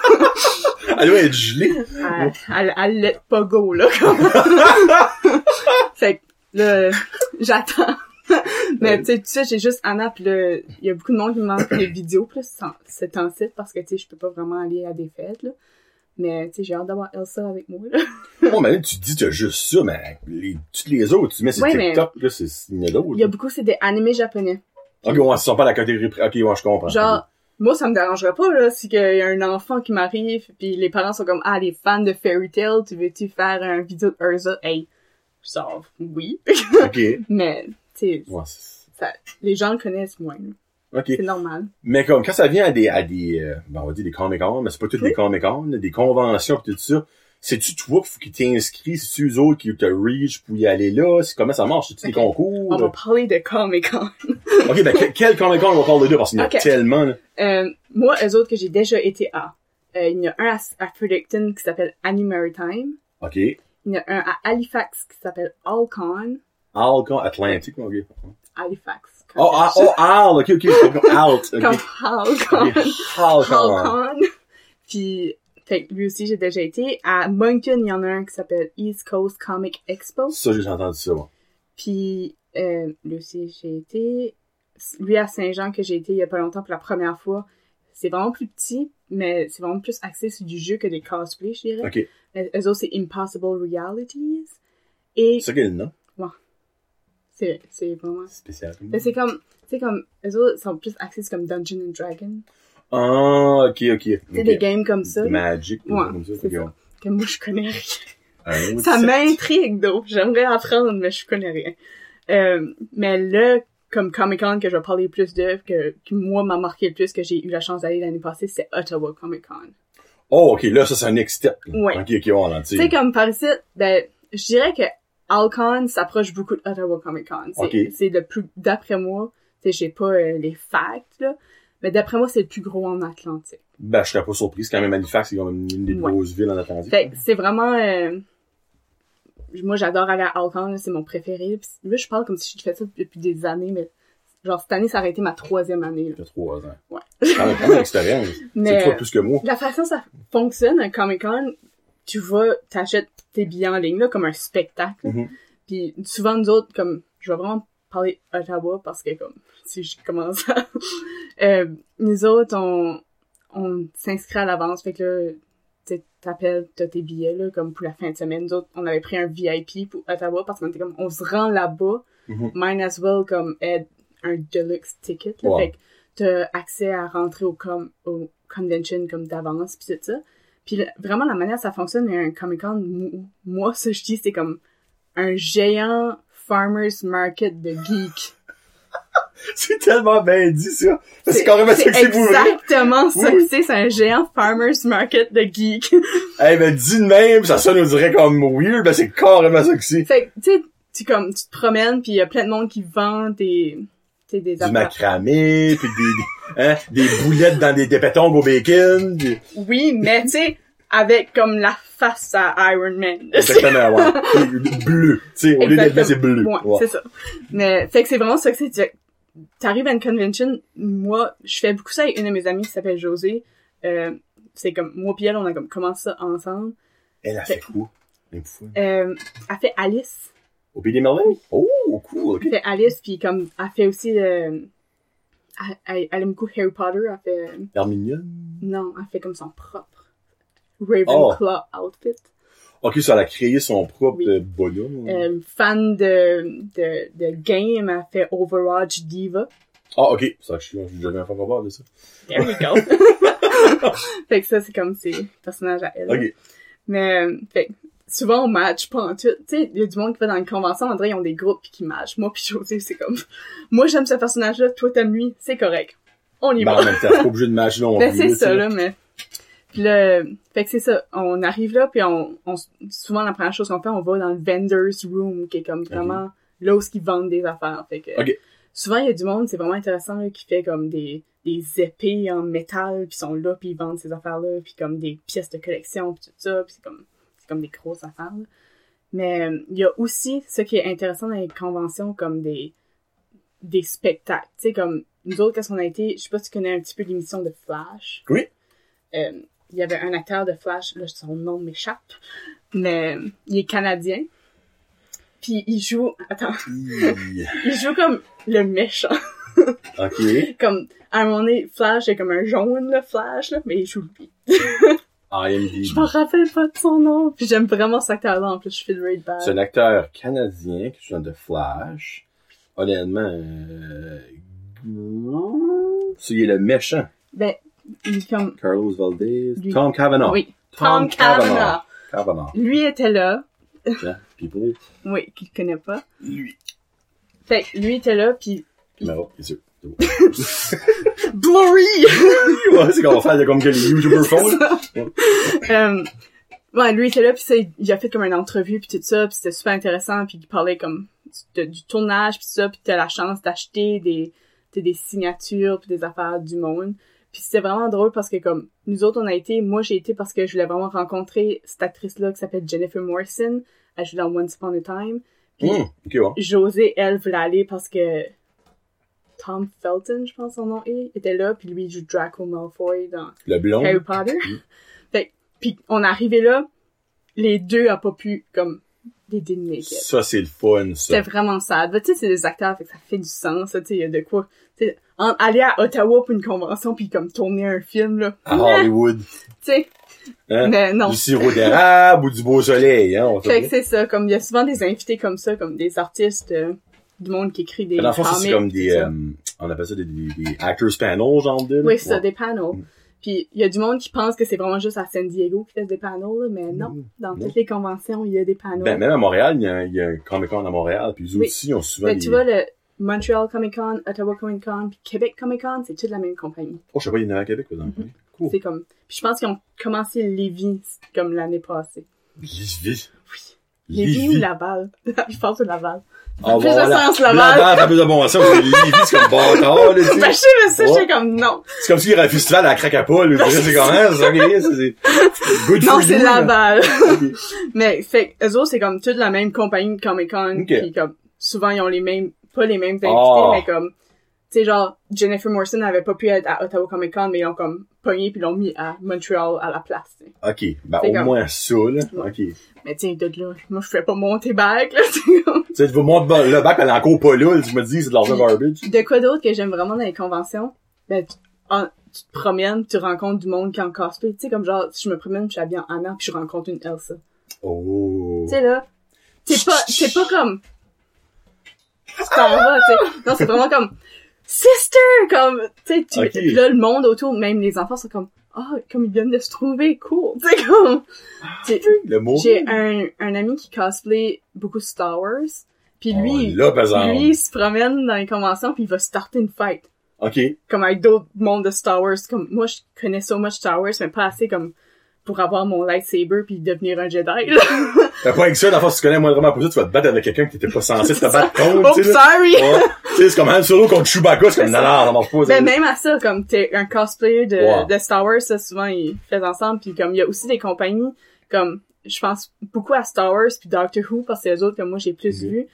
Elle doit être gelée.
Elle, elle, elle pas go, là, *laughs* fait que, là, j'attends. Mais, tu sais, tout de suite, j'ai juste Anna, pis là, il y a beaucoup de monde qui me demande des vidéos, plus c'est temps site, parce que, tu sais, je peux pas vraiment aller à des fêtes, là. Mais, tu sais, j'ai hâte d'avoir Elsa avec moi, là. *laughs*
Bon, mais là, tu dis, tu as juste ça, mais les, toutes les autres, tu mets sur
Ouais,
TikTok, là, c'est, a d'autres.
Il y a beaucoup, c'est des animés japonais.
Ok, ouais, ce sont pas la catégorie, ok, ouais, je comprends.
Genre, moi, ça me dérangerait pas, là, si qu'il y a un enfant qui m'arrive, puis les parents sont comme, ah, les fans de Fairy Tail, tu veux-tu faire un vidéo de Urza? Hey, genre, oui.
Ok. *laughs*
Mais, tu sais,
Ouais,
les gens le connaissent moins.
Ok.
C'est normal.
Mais comme, quand ça vient à des, à des, euh, ben, on va dire des Comic-Con, mais c'est pas toutes
Oui.
des Comic-Con, des conventions pis tout ça. C'est-tu toi qu'ils t'inscrivent? C'est-tu eux autres qui te reach pour y aller là? Comment ça marche? C'est-tu des concours?
On va parler de Comic-Con. *laughs*
Ok, ben, que- quel Comic-Con on va parler de? Parce qu'il y en a tellement, là.
Euh, moi, eux autres que j'ai déjà été à, euh, il y en a un à, à Fredericton qui s'appelle Annie Maritime.
Ok.
Il y en a un à Halifax qui s'appelle Alcon.
Alcon, Atlantic, ok.
Halifax.
Oh, ah, oh, Al, ok, ok, c'est comme Alt, ok.
Comme Alcon.
Ok, Alcon.
Alcon. Puis, fait que lui aussi, j'ai déjà été. À Moncton, il y en a un qui s'appelle East Coast Comic Expo.
Ça, j'ai entendu ça, moi.
Puis, euh, lui aussi, j'ai été. Lui à Saint-Jean que j'ai été il y a pas longtemps pour la première fois. C'est vraiment plus petit, mais c'est vraiment plus axé sur du jeu que des cosplays, je dirais.
Ok.
Mais Eux autres, c'est Impossible Realities. Et
C'est quel nom?
C'est, c'est vraiment...
C'est spécial.
Mais c'est comme, sais, comme, eux autres sont plus axés comme Dungeon and Dragon.
Ah, ok, ok. Ok.
des games comme ça.
Magic,
Ouais,
comme ça.
c'est. Que moi, je connais rien.
autre
Ça m'intrigue, donc. J'aimerais apprendre, mais je connais rien. Euh, mais là, comme Comic-Con que je vais parler plus de, que, qui moi m'a marqué le plus, que j'ai eu la chance d'aller l'année passée, c'est Ottawa Comic-Con.
Oh, ok, là, ça, c'est un next step.
Ouais.
Ok, ok, on
Tu sais, comme par ici, ben, je dirais que Alcon s'approche beaucoup de Ottawa Comic-Con. C'est, c'est le plus, d'après moi, j'ai pas euh, les facts, là, mais d'après moi, c'est le plus gros en Atlantique.
Ben, je serais pas surpris. C'est quand même Halifax, c'est quand même une des
Ouais.
grosses villes en Atlantique.
Fait que c'est vraiment, euh, moi, j'adore aller à Alcon, c'est mon préféré. Puis là, je parle comme si je fais ça depuis des années, mais genre, cette année, ça aurait été ma troisième année, là.
Trois ans.
Ouais.
Quand même, quand même expérience. *laughs*
Mais-
C'est plus que moi.
La façon ça fonctionne, un Comic-Con, tu vas, t'achètes tes billets en ligne, là, comme un spectacle.
Mhm.
Puis souvent, nous autres, comme, je vais vraiment parler Ottawa parce que, comme, *laughs* si je commence à... *laughs* euh, nous autres, on, on s'inscrit à l'avance, fait que là, t'appelles, t'as tes billets, là, comme pour la fin de semaine. Nous autres, on avait pris un VIP pour Ottawa parce qu'on était comme, on se rend là-bas,
Mhm.
might as well, comme, add un deluxe ticket, là.
Wow.
Fait que t'as accès à rentrer au, com au convention comme d'avance, pis tout ça. Puis vraiment, la manière ça fonctionne, un Comic-Con, mou- moi, ça, je dis, c'est comme un géant farmer's market de geek. *laughs*
C'est tellement bien dit, ça. C'est carrément ça que c'est
exactement ça que c'est, c'est un géant farmer's market de geek. *laughs*
Eh ben, dis de même, ça sonne, on dirait comme weird, ben, c'est carrément ça que c'est.
fait que, tu sais, tu comme, tu te promènes, puis il y a plein de monde qui vend des, sais, des
Du macramé, pis des, hein, des boulettes dans des, pétons au bacon, pis-
Oui, mais tu sais, avec comme la face à Iron Man.
exactement, ouais. *laughs* Bleu. Tu sais, au lieu d'être c'est bleu.
Ouais,
Ouais.
c'est ça. Mais, fait que c'est vraiment ça que c'est. tu- T'arrives à une convention, moi, je fais beaucoup ça avec une de mes amies qui s'appelle José. Euh, c'est comme, moi pis elle, on a comme commencé ça ensemble.
Elle a fait quoi? Un fou.
Euh, elle fait Alice.
Au Pays des Merveilles? Oh, cool, ok.
Elle fait Alice, puis comme, elle fait aussi, euh, elle, elle- elle aime beaucoup Harry Potter. Elle fait,
Hermione?
non, elle fait comme son propre Ravenclaw outfit.
Ok, ça, elle a créé son propre
Oui.
bonhomme.
Euh, fan de, de, de game, elle fait Overwatch Diva.
Ah, ok. Ça, je suis, jamais fait voir de ça.
There we go. *laughs* fait que ça, c'est comme ses personnages à elle.
Ok.
Mais, euh, fait que souvent, on match pas en tout. Tu sais, il y a du monde qui va dans une convention, André, ils ont des groupes pis qui matchent. Moi pis José, c'est comme, moi j'aime ce personnage-là, toi t'aimes lui, c'est correct. On y
Mais
va.
en même temps, c'est pas obligé de match non
Ben, c'est
tu
ça, là, mais... Puis là, fait que c'est ça. On arrive là, puis on, on... Souvent, la première chose qu'on fait, on va dans le vendor's room, qui est comme vraiment là où ils vendent des affaires. Fait que... Souvent, il y a du monde, c'est vraiment intéressant, là, qui fait comme des, des épées en métal, puis sont là, puis ils vendent ces affaires-là, puis comme des pièces de collection, puis tout ça, puis c'est comme, c'est comme des grosses affaires, là. Mais euh, il y a aussi ce qui est intéressant dans les conventions, comme des, des spectacles. Tu sais, comme nous autres, quand on a été, je sais pas si tu connais un petit peu l'émission de Flash.
Oui.
Euh, il y avait un acteur de Flash, là, son nom m'échappe, mais euh, il est canadien. Puis il joue, attends, *laughs* il joue comme le méchant. *laughs*
ok.
comme, à un moment donné, Flash est comme un jaune, le Flash, là, mais il joue lui. *laughs*
IMDb.
Je me rappelle pas de son nom, puis j'aime vraiment cet acteur-là, en plus, je fais de Raid Bad.
C'est un acteur canadien qui joue dans The Flash. Honnêtement, euh... c'est- il est le méchant.
Ben, il est comme,
Carlos Valdez.
Lui.
Tom Cavanaugh.
oui, Tom Cavanaugh.
Cavanaugh.
Lui était là,
people.
oui, qu'il connaît pas.
Lui.
Fait que lui était là, puis
sûr. *laughs*
Blurry!
ouais, c'est qu'on va faire comme que les YouTubers font, là.
euh, ouais, lui était là, puis ça, il a fait comme une entrevue, puis tout ça, puis c'était super intéressant, puis il parlait comme de- du tournage, puis ça, puis t'as la chance d'acheter des, des signatures, puis des affaires du monde. Puis c'était vraiment drôle parce que comme nous autres on a été, moi j'ai été parce que je voulais vraiment rencontrer cette actrice-là qui s'appelle Jennifer Morrison, elle joue dans Once Upon a Time. Puis
Hum, ok, ouais.
José, elle, voulait aller parce que Tom Felton, je pense son nom est, était là, puis lui il joue Draco Malfoy dans
Le blond.
Harry Potter. *laughs* fait, puis on est arrivé là, les deux a pas pu comme make it.
Ça, c'est le fun,
C'était
ça.
vraiment sad. Tu sais, c'est des acteurs, fait que ça fait du sens. Tu sais, il y a de quoi. Tu sais, en- aller à Ottawa pour une convention puis comme tourner un film là.
À Hollywood. *laughs*
Tu sais,
Hein?
mais non.
Du sirop d'érable ou du beau soleil, hein, on
Fait que c'est ça, comme il y a souvent des invités comme ça, comme des artistes euh, du monde qui écrit des
Dans le fond, ça, c'est comme des,
ça.
euh, on appelle ça des, des, des actors panels, genre de. là.
Oui, c'est ça,
Ouais.
des panels.
Mm.
Puis il y a du monde qui pense que c'est vraiment juste à San Diego qui fait des panels, là, mais non.
Mm.
Dans toutes les conventions, il y a des panels.
Ben, même à Montréal, il y a, un- il y a un Comic Con à Montréal, puis eux
Oui.
aussi, ils ont souvent
Mais
des...
tu vois, le Montreal Comic Con, Ottawa Comic Con, puis Québec Comic Con, c'est toute la même compagnie.
Oh, je sais pas, il y en a à Québec, par exemple.
Mm-hmm.
Cool.
C'est comme... Puis je pense qu'ils ont commencé Lévis comme l'année passée.
Lévis?
Oui. Lévis ou
Lévis.
Laval? *laughs* je pense que Laval.
Ah,
plus de
voilà.
sens, Laval.
Laval, ça plus de bon sens, parce que Lévis, c'est comme bâtard, là, tu.
Ben, je sais, mais ça, j'étais comme non.
C'est comme aurait un festival à Cracapole, sais, c'est quand même, c'est c'est good
Non, c'est. Laval. *laughs* Mais, fait eux autres, c'est comme toute la même compagnie de Comic Con.
Ok.
Puis comme, souvent, ils ont les mêmes, pas les mêmes invités,
Ah.
mais comme, sais, genre, Jennifer Morrison n'avait pas pu être à Ottawa Comic Con, mais ils ont comme pogné puis l'ont mis à Montreal à la place. tu.
Ok, ben, au
comme-
moins ça, là.
Ouais.
Ok. Tu
Mais tu sais, de là, moi, je fais pas monter back, là. *laughs* comme-
sais, tu vas monter le bac, elle est encore pas là, tu me dis, c'est de l'argent garbage.
De quoi d'autre que j'aime vraiment dans les conventions? Ben, tu, en- tu te promènes, tu rencontres du monde qui est en cosplay. Tu sais, comme genre, si je me promène, je suis habillée en Anna, puis je rencontre une Elsa.
Oh.
Tu sais, là, c'est pas, c'est pas comme, tu t'en vas, tu sais. Non, c'est vraiment comme, sister, comme, tu sais, là, le monde autour, même les enfants sont comme, ah, comme ils viennent de se trouver, cool. Tu sais, comme, tu sais,
Le mot.
j'ai un, un ami qui cosplay beaucoup Star Wars, puis lui,
Oh, là, par exemple.
lui, il se promène dans les conventions, puis il va starter une fight.
Ok.
Comme avec d'autres mondes de Star Wars. Comme, moi, je connais so much Star Wars, mais pas assez comme, pour avoir mon lightsaber puis devenir un Jedi, là. *laughs*
Pas avec ça, dans si tu connais moi vraiment pas ça, tu vas te battre avec quelqu'un qui était pas censé te battre contre, *laughs*
oh, sorry!
Ouais. Tu sais, c'est comme Han Solo contre Chewbacca, c'est comme, non, non, ça marche pas. Ça.
même à ça, comme t'es un cosplayer de, Star Wars, ça, souvent, ils font ensemble. Puis comme, il y a aussi des compagnies, comme, je pense beaucoup à Star Wars puis Doctor Who, parce que les autres que moi, j'ai plus
Mhm.
vu.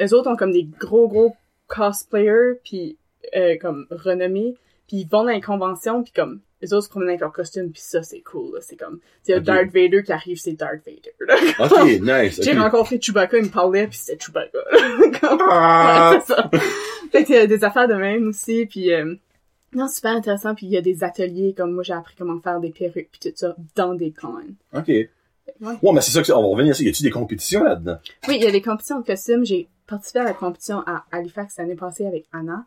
Eux autres ont comme des gros, gros cosplayers, puis euh, comme, renommés. Puis ils vont dans les conventions, puis comme, les autres se promènent avec leur costume, puis ça, c'est cool, là. C'est comme, tu sais,
Ok.
Darth Vader qui arrive, c'est Darth Vader, là.
Ok, *laughs* nice.
J'ai rencontré Chewbacca, il me parlait, puis c'était Chewbacca. *laughs* Comme-
Ah!
Ouais, c'est ça. Fait euh, des affaires de même aussi, puis euh, non, super intéressant, puis il y a des ateliers, comme moi j'ai appris comment faire des perruques, puis tout ça, dans des cons.
Ok. Ouais, mais c'est ça que c'est. On va revenir à ça. Y a-tu des compétitions là-dedans?
Oui, il y a des compétitions de costumes. J'ai participé à la compétition à Halifax l'année passée avec Anna.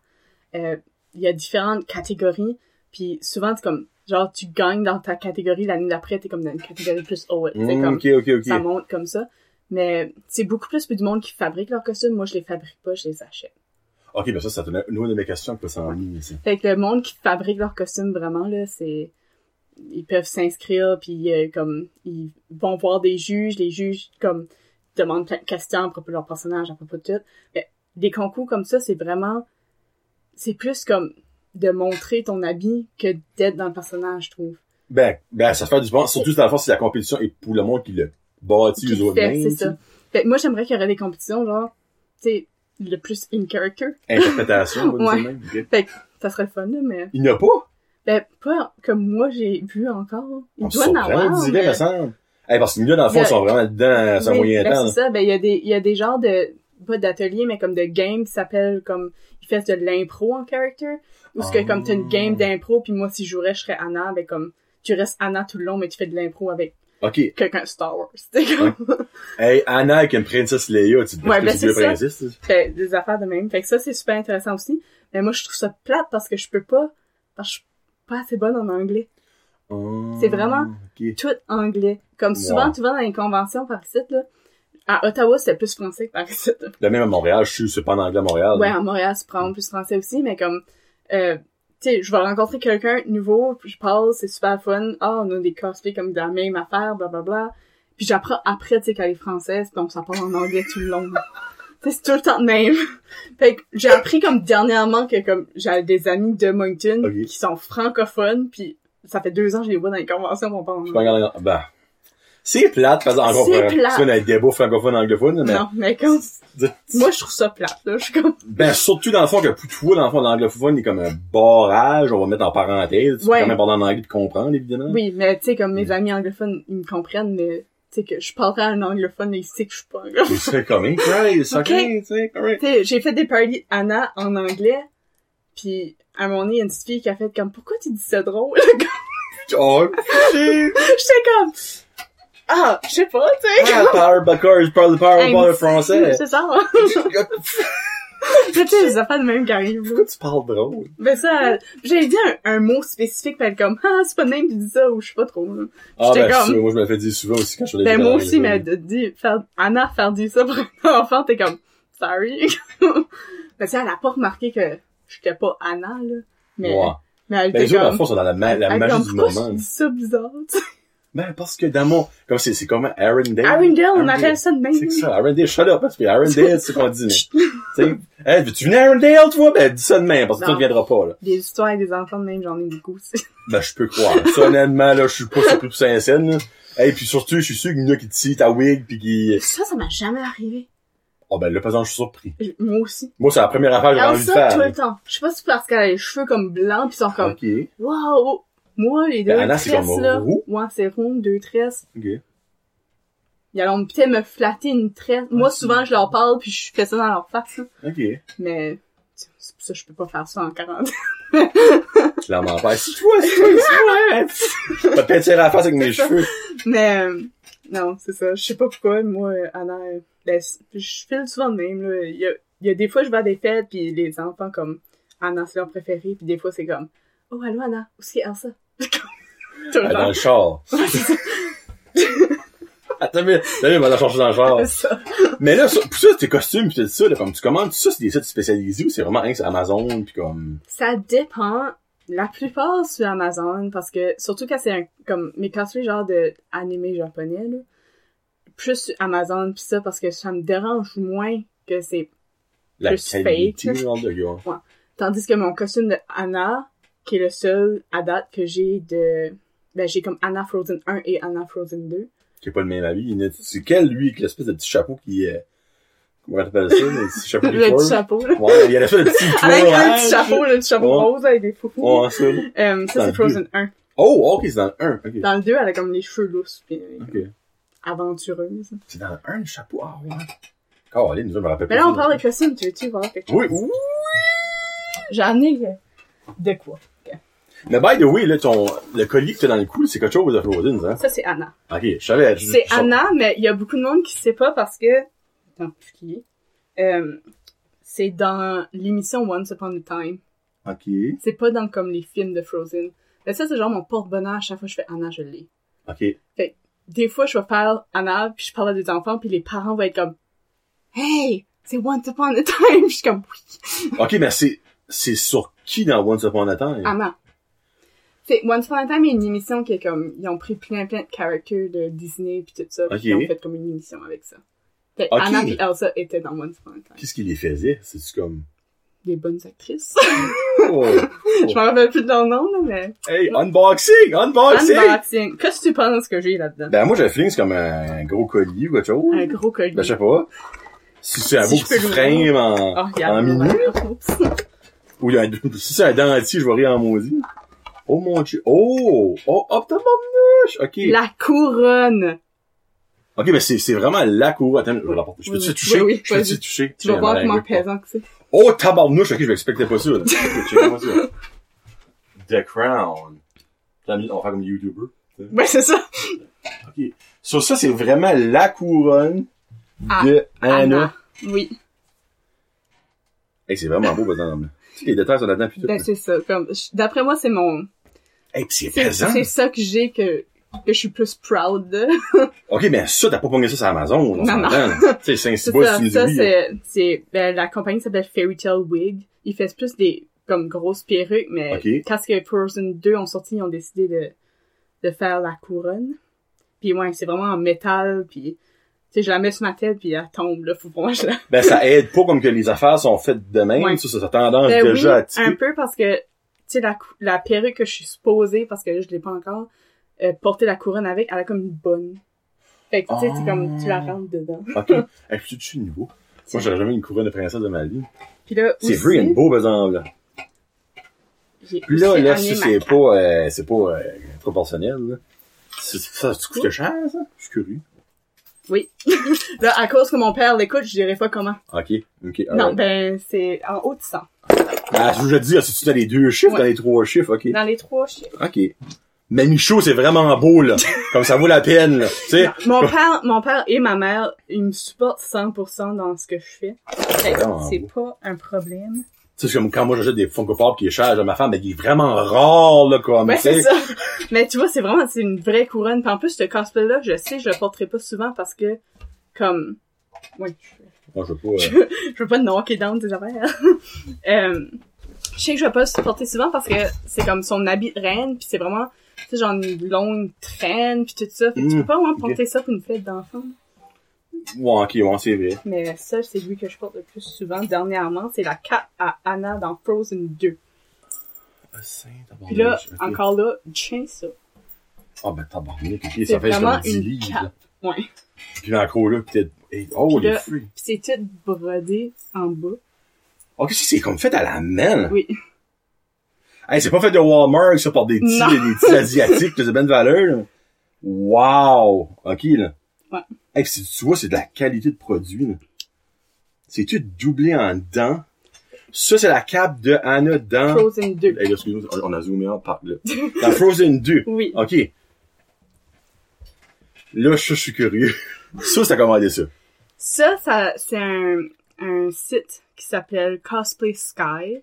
Euh, il y a différentes catégories, puis souvent, c'est comme, genre, tu gagnes dans ta catégorie, l'année d'après, t'es comme dans une catégorie plus haute. C'est
Mm,
comme, ça monte comme ça. Mais c'est beaucoup plus du monde qui fabrique leurs costumes. Moi, je les fabrique pas, je les achète.
Ok, ben ça, ça tenait une de mes questions que ça en ligne ici.
Fait que le monde qui fabrique leurs costumes vraiment là, c'est ils peuvent s'inscrire puis euh, comme ils vont voir des juges, les juges comme demandent plein de questions à propos de leur personnage, à propos de tout. Mais des concours comme ça, c'est vraiment c'est plus comme de montrer ton habit que d'être dans le personnage, je trouve.
Ben, ben, ça fait du bon. Surtout, dans le fond, si la compétition est pour le monde qui l'a bâti
Qui
eux autres
fait, c'est ça. Fait que moi j'aimerais qu'il y aurait des compétitions genre tu sais le plus in character.
Interprétation, *laughs* dire
Ouais.
même. ok.
Fait que ça serait le fun là, mais
Il n'y en a pas?
ben pas comme moi j'ai vu encore. Il
On
doit en avoir.
dirait,
mais-
me semble. Hey, parce que là, dans le fond, ils sont vraiment dedans
Oui,
moyen
ben,
temps.
c'est ça. Ben, il y a des, il y a des genres de, pas d'ateliers, mais comme de games qui s'appellent comme, font de l'impro en character. Ou ce que,
Ah.
comme t'as une game d'impro, puis moi, si je jouerais, je serais Anna, ben, comme, tu restes Anna tout le long, mais tu fais de l'impro avec
Ok.
quelqu'un Star Wars. Comme,
Hey, Anna avec une princesse Leia, tu te
Ouais, ben,
c'est sais.
fait des affaires de même. Fait que ça, c'est super intéressant aussi. Mais moi, je trouve ça plate parce que je peux pas, parce que je suis pas assez bonne en anglais. C'est vraiment-. Tout anglais. Comme souvent,
Wow.
tu vas dans les conventions par ici, là. À Ottawa, c'était plus français que par ici, là.
Même à Montréal, je suis, c'est pas en anglais à Montréal.
Ouais, à Montréal, c'est probablement plus français aussi, mais comme, euh, tu sais, je vais rencontrer quelqu'un nouveau, puis je parle, c'est super fun. Ah, on a des cosplays comme de la même affaire, bla bla bla. Puis j'apprends après, tu sais, qu'elle est française, on s'en parle en anglais tout le long. *laughs* C'est tout le temps de même. *laughs* fait que j'ai appris comme dernièrement que comme j'ai des amis de Moncton qui sont francophones, puis ça fait deux ans que je les vois dans les conventions, on parle en
Je
anglais.
C'est plate, parce que encore,
C'est plate.
tu vois, dans les débats francophones, anglophones, mais.
Non, mais comme, *laughs* moi je trouve ça plate, là. Je suis comme,
Ben, surtout dans le fond que pour toi, dans le fond, l'anglophone est comme un barrage, on va mettre en parenthèse. Tu
Ouais.
peux quand même parler en anglais et comprendre, évidemment.
Oui, mais tu sais, comme
Mm.
mes amis anglophones, ils me comprennent, mais tu sais que je parlerais à un anglophone et il sait que je suis pas anglophone.
Tu serais comme, hey, Christ, ok,
Ok.
tu sais, correct.
tu sais, j'ai fait des parties Anna en anglais, puis à moment donné, il y a une petite fille qui a fait comme, pourquoi tu dis ça drôle? *laughs*
Oh.
J'étais comme, ah, je sais pas, tu sais.
Ah, Power Bucker, je parle de Power Bucker français.
C'est ça.
Pourquoi
tu sais, les affaires de même qui arrivent. là.
tu parles drôle?
Mais ça, j'ai dit un, un mot spécifique, puis elle est comme, ah, c'est pas de même qui dit ça, ou je sais pas trop, là.
Ah, ben,
comme-
ça, moi, je me fais dire souvent aussi quand je fais des
Ben, moi aussi,
les
mais de dire, faire, Anna faire dire ça pour *laughs* un enfant, t'es comme, sorry. mais *laughs* tu sais, elle a pas remarqué que j'étais pas Anna, là. Mais,
Ouais.
mais elle
Ben,
était
les autres, dans
comme,
le fond, sont dans la, ma- la
elle
magie
comme,
du
pourquoi
moment.
je dis ça bizarre, tu sais?
Ben, parce que dans mon, comme c'est, c'est comme Arendelle.
Arendelle, on appelle ça de même.
C'est ça, Arendelle, shut up, parce que Arendelle, c'est ce qu'on dit, mais, *laughs* tu hey, veux-tu venir à Arendelle, toi? Ben, dis ça de même, parce que tu ne viendras pas, là.
Des histoires avec des enfants de même, j'en ai beaucoup aussi.
Ben, je peux croire. Ça, honnêtement, là, je suis pas sur plus Saint-Saëns, là. Hey, puis surtout, je suis sûr qu'il y en a qui te ta wig, pis qui,
Ça, ça m'a jamais arrivé.
oh, ben, là, par exemple, je suis surpris.
Moi aussi.
Moi, c'est la première affaire que j'ai envie de
ça
faire.
tout
là.
le temps. Je sais pas si c'est parce qu'elle a les cheveux comme blancs pis ils sont comme,
Ok,
waouh! Moi, les deux
Ben, Anna, c'est
tresses, là.
roux.
Ouais, c'est rond, deux tresses.
ok.
Ils allont peut-être me flatter une tresse. Moi,
Ah,
souvent, je leur parle puis je fais ça dans leur face, là.
Ok.
Mais, c'est pour ça que je peux pas faire ça en 40. *laughs*
Clairement pas. Si toi, si toi, peut-être la face avec mes
C'est ça.
cheveux.
Mais, euh, non, c'est ça. Je sais pas pourquoi, moi, Anna, euh, ben, je file souvent de même, là. Il y a, il y a des fois, je vais à des fêtes puis les enfants, comme, Anna, c'est leur préféré puis des fois, c'est comme, oh, allô, Anna, où est-ce Elsa? Tout le
dans le char. Attends, mais, on va la chercher dans le char.
C'est ça.
Mais là, ça- pour ça, tes costumes pis tout ça, là, comme tu commandes, ça, c'est des sites spécialisés ou c'est vraiment rien que c'est Amazon pis comme,
Ça dépend. La plupart sur Amazon, parce que, surtout quand c'est un, comme, mes cosplays genre de animé japonais, là, plus sur Amazon pis ça, parce que ça me dérange moins que c'est,
la
Plus
qualité,
fake.
genre de gars.
tandis que mon costume de Anna, qui est le seul à date que j'ai de, ben, j'ai comme Anna Frozen 1 et Anna Frozen 2.
Qui est pas le même avis. C'est quel, lui, avec l'espèce de petit chapeau qui est, comment t'appelles ça, le *laughs* petit chapeau
le petit chapeau, là.
Ouais, il y a l'espèce de petit
Avec un petit chapeau, le petit chapeau rose avec des foufous.
Ouais, ça.
Euh, ça, c'est Frozen 1.
Oh, ok, c'est dans le 1. Ok.
Dans le 2, elle a comme les cheveux lousses, pis euh,
Ok.
aventureuse.
C'est dans le 1, le chapeau. Ah, ouais. Caroline, nous, je me rappelle
Mais là, on parle de costume, tu veux-tu voir quelque chose?
Oui, oui.
J'en ai euh, de quoi?
Mais by the way, là, ton, le collier que t'as dans le cou, c'est quelque chose de Frozen, hein?
Ça, c'est Anna.
Ok, je savais. je-
C'est
je-
Anna, mais il y a beaucoup de monde qui sait pas parce que... Attends, qui est? Euh, c'est dans l'émission Once Upon a Time.
Ok.
C'est pas dans comme les films de Frozen. Mais ça, c'est genre mon porte-bonheur. À chaque fois que je fais Anna, je l'ai.
Ok.
Des fois, je vais faire Anna, puis je parle à des enfants, puis les parents vont être comme « Hey, c'est Once Upon a Time! *laughs* » je suis comme « Oui,
Ok, mais c'est, c'est sur qui dans Once Upon a Time?
Anna. » C'est Once Upon a Time, il y a une émission qui est comme... Ils ont pris plein plein de characters de Disney, puis tout ça, puis ils ont fait comme une émission avec ça. Fait que
Ok.
Anna et Elsa étaient dans Once Upon a Time.
Qu'est-ce qui les faisait? C'est-tu comme...
Des bonnes actrices. *laughs*
Oh.
je me rappelle plus de leur nom, là, mais...
Hey, unboxing! Unboxing!
Unboxing. Qu'est-ce que tu penses que j'ai là-dedans?
Ben, moi, j'ai le feeling c'est comme un gros collier ou quelque chose.
Un gros collier.
Ben, je sais pas. Si c'est un beau petit frame en,
Oh,
en mini. Ou un, *laughs* si c'est un dentier, je vais rire en maudit. Oh mon dieu. Oh! Oh, hop, ta! Ok.
La couronne.
Ok, ben c'est, c'est vraiment la cour. Attends, je vais la porter. Je peux-tu
Oui,
toucher?
oui, oui,
je peux-tu toucher?
Tu vas voir comment pesant que c'est.
Oh, tabarnouche! Ok, je m'expectais pas ça, là. *laughs* Ça. The Crown. On va faire comme YouTuber.
Ouais, c'est ça.
Ok. Sur ça, c'est vraiment la couronne
Ah,
de Anna.
Anna. Oui.
Hey, c'est vraiment beau, sais, les détails.
Ben, c'est ça. Comme, d'après moi, c'est mon,
Hey, pis c'est pesant.
c'est ça que j'ai que, que je suis plus proud de. *laughs*
Ok, mais ça, t'as pas pogné ça sur Amazon, on
Non,
s'entend.
non.
Tu sais, c'est un
C'est
bois,
ça, c'est, c'est, ben, la compagnie s'appelle Fairy Tale Wig. Ils font plus des, comme, grosses perruques, mais
Ok.
quand que Frozen 2 ont sorti, ils ont décidé de, de faire la couronne. Puis ouais, c'est vraiment en métal, puis, sais, je la mets sur ma tête, puis elle tombe, là, faut que je la
Ben, ça aide pas comme que les affaires sont faites de même.
Ouais.
Ça, ça tendance
Ben oui,
déjà à
un
tirer.
peu parce que, tu sais, la, la perruque que je suis supposée, parce que là, je l'ai pas encore, euh, porter la couronne avec, elle a comme une bonne. Fait que, tu sais, c'est comme, tu la rentres dedans.
Ok. Je suis dessus de niveau. Moi, j'aurais jamais une couronne de princesse de ma vie.
Puis là,
C'est vrai, une beau, par exemple, là.
j'ai
Puis là, là, si c'est pas, euh, c'est pas, euh, proportionnel, là. C'est- Ça, tu coûte cher, ça? Je suis curieux.
Oui. *laughs* là, à cause que mon père l'écoute, je dirais pas comment.
Ok. Ok.
Non, ben, c'est en haut de 100.
Ah, je veux dire, si tu dans les deux chiffres,
Ouais.
dans les trois chiffres, ok.
Dans les trois chiffres.
Ok. Mais Michaud, c'est vraiment beau, là. *laughs* Comme ça vaut la peine, là. Tu sais?
Mon père, mon père et ma mère, ils me supportent 100% dans ce que je fais. C'est pas un problème.
C'est comme quand moi j'achète des Funko Pop qui est cher à ma femme, mais il est vraiment rare, là, comme,
Ouais, c'est ça. *laughs* Mais tu vois, c'est vraiment, c'est une vraie couronne. Puis en plus, ce cosplay-là, je sais, je le porterai pas souvent parce que, comme, oui,
Moi, je veux pas, *laughs* euh,
je veux pas knocker down des affaires. *laughs* euh, je sais que je vais pas le porter souvent parce que c'est comme son habit de reine, puis c'est vraiment, tu sais, genre une longue traîne, puis tout ça. Fait que tu
Mm,
peux pas vraiment porter ça pour une fête d'enfant.
Ouais, ok, ouais, c'est vrai.
Mais ça, c'est lui que je porte le plus souvent. Dernièrement, c'est la cape à Anna dans Frozen 2. Puis là, encore là, tiens ça.
Ah, ben, tabarnak, ok,
C'est
ça fait
vraiment
comme 10
une
livres,
cape.
là.
Ouais.
Puis encore là, peut-être, hey, oh, les fruits.
Puis c'est tout brodé en bas.
Ok, si, c'est comme fait à la main?
Oui.
Hey, c'est pas fait de Walmart, ça, par des petits, des petits asiatiques, *laughs* de valeur, là. Wow! Ok, là.
Ouais.
Hey, tu vois, c'est de la qualité de produit, là. C'est tout doublé en dedans. Ça, c'est la cape de Anna dans...
Frozen 2.
Hey, excuse-nous, on a zoomé en par là. Dans Frozen 2.
Oui.
Ok. Là, je, je suis curieux. Ça, c'est commandé ça.
Ça, ça c'est un, un site qui s'appelle Cosplay Sky.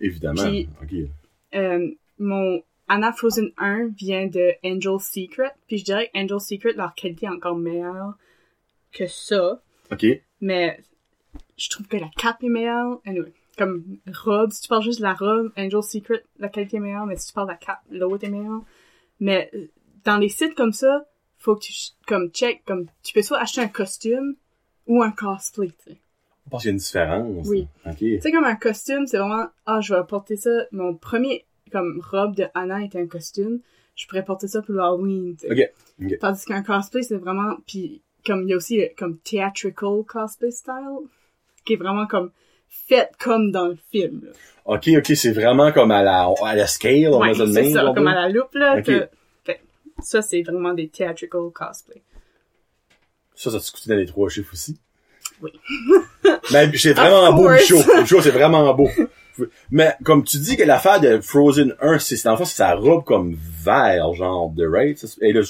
Évidemment.
Puis-
Ok.
Euh, mon Anna Frozen 1 vient de Angel Secret. Puis je dirais que Angel Secret, leur qualité est encore meilleure que ça.
Ok.
Mais je trouve que la cape est meilleure. Anyway, comme robe, si tu parles juste de la robe, Angel Secret, la qualité est meilleure. Mais si tu parles de la cape, l'autre est meilleure. Mais euh, dans les sites comme ça, faut que tu comme check, comme tu peux soit acheter un costume ou un cosplay, tu sais.
Pense qu'il y a une différence.
Oui.
Ok.
Tu sais, comme un costume, c'est vraiment, ah, je vais porter ça. Mon premier, comme, robe de Anna était un costume. Je pourrais porter ça pour l'Halloween, tu sais.
Ok, ok.
Tandis qu'un cosplay, c'est vraiment, puis comme, il y a aussi, comme, theatrical cosplay style, qui est vraiment comme, faite comme dans le film, là.
Ok, ok, c'est vraiment comme à la, à la scale, on
Ouais,
va dire
c'est
même,
ça, comme à la loupe, là. Fait, ça, c'est vraiment des theatrical cosplay.
Ça, ça te coûté dans les trois chiffres aussi?
Oui. *laughs*
Mais c'est vraiment beau, le show. Le show, c'est vraiment beau. Mais, comme tu dis que l'affaire de Frozen 1, c'est, dans le fond, c'est sa robe comme vert, genre, de right? Et là,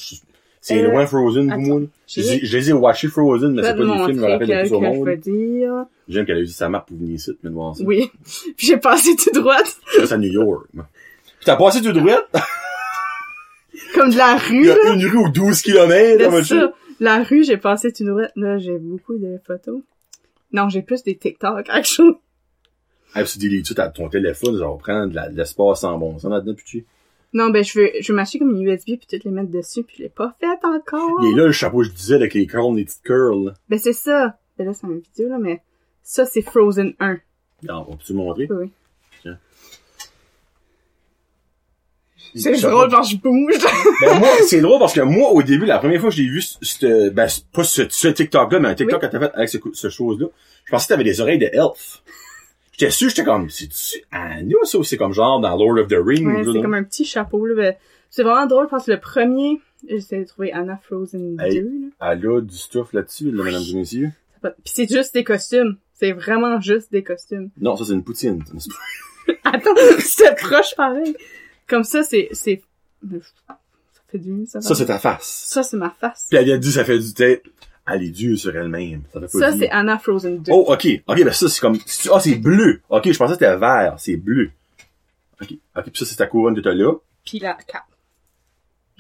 c'est
Euh,
loin Frozen, pour moi. je les ai watchés Frozen, mais
Je
c'est pas des films que je rappelle le
quel
plus au
je
monde.
dire.
J'aime qu'elle a usé sa map pour venir ici, mais de voir ça.
Oui. *laughs* Puis j'ai passé tout droit,
Ça, c'est à New York. Puis t'as passé tout droit? *laughs*
comme de la
Il
rue,
y a
là.
une rue aux 12 km,
C'est ça. La rue, j'ai passé tout droit. Là, j'ai beaucoup de photos. Non, j'ai plus des TikTok, actually.
Ah, tu délites tout à ton téléphone, va prendre de de l'espace en bon. Ça là-dedans, puis
Non, ben, je veux, je veux m'acheter comme une USB puis toutes les mettre dessus puis je l'ai pas fait encore.
Il est là, le chapeau, je disais, avec les curls, les petites curls.
Ben, c'est ça. Ben là, c'est une vidéo, là, mais ça, c'est Frozen 1.
Regarde, on peut-tu montrer?
Oui, oui.
Tiens.
C'est drôle, genre, je bouge.
Ben, moi, c'est drôle parce que moi, au début, la première fois que j'ai vu ce, ben, pas ce, ce TikTok-là, mais un TikTok que t'as fait avec ce, ce chose-là, je pensais que t'avais des oreilles de elf. J'étais sûr, j'étais comme, c'est-tu Anna, ça, ou c'est comme genre dans Lord of the Rings,
Ouais, c'est comme un petit chapeau, là. C'est vraiment drôle parce que le premier, j'essaie de trouver Anna Frozen 2,
Hey.
là.
Elle a du stuff là-dessus, là, mesdames et messieurs.
Puis c'est juste des costumes. C'est vraiment juste des costumes.
Non, ça, c'est une poutine. *laughs*
Attends, c'était proche pareil. Comme ça, c'est, c'est, ça fait du, ça.
Ça, c'est ta face.
Ça, c'est ma face.
Puis elle a dit, ça fait du tête. Elle est dure sur elle-même. Ça
Ça, c'est Anna Frozen 2.
Oh, ok. Ok, ben ça, c'est comme... Ah, c'est bleu. Ok, je pensais que c'était vert. C'est bleu. Ok. Ok, puis ça, c'est ta couronne que t'as là.
Puis la cape.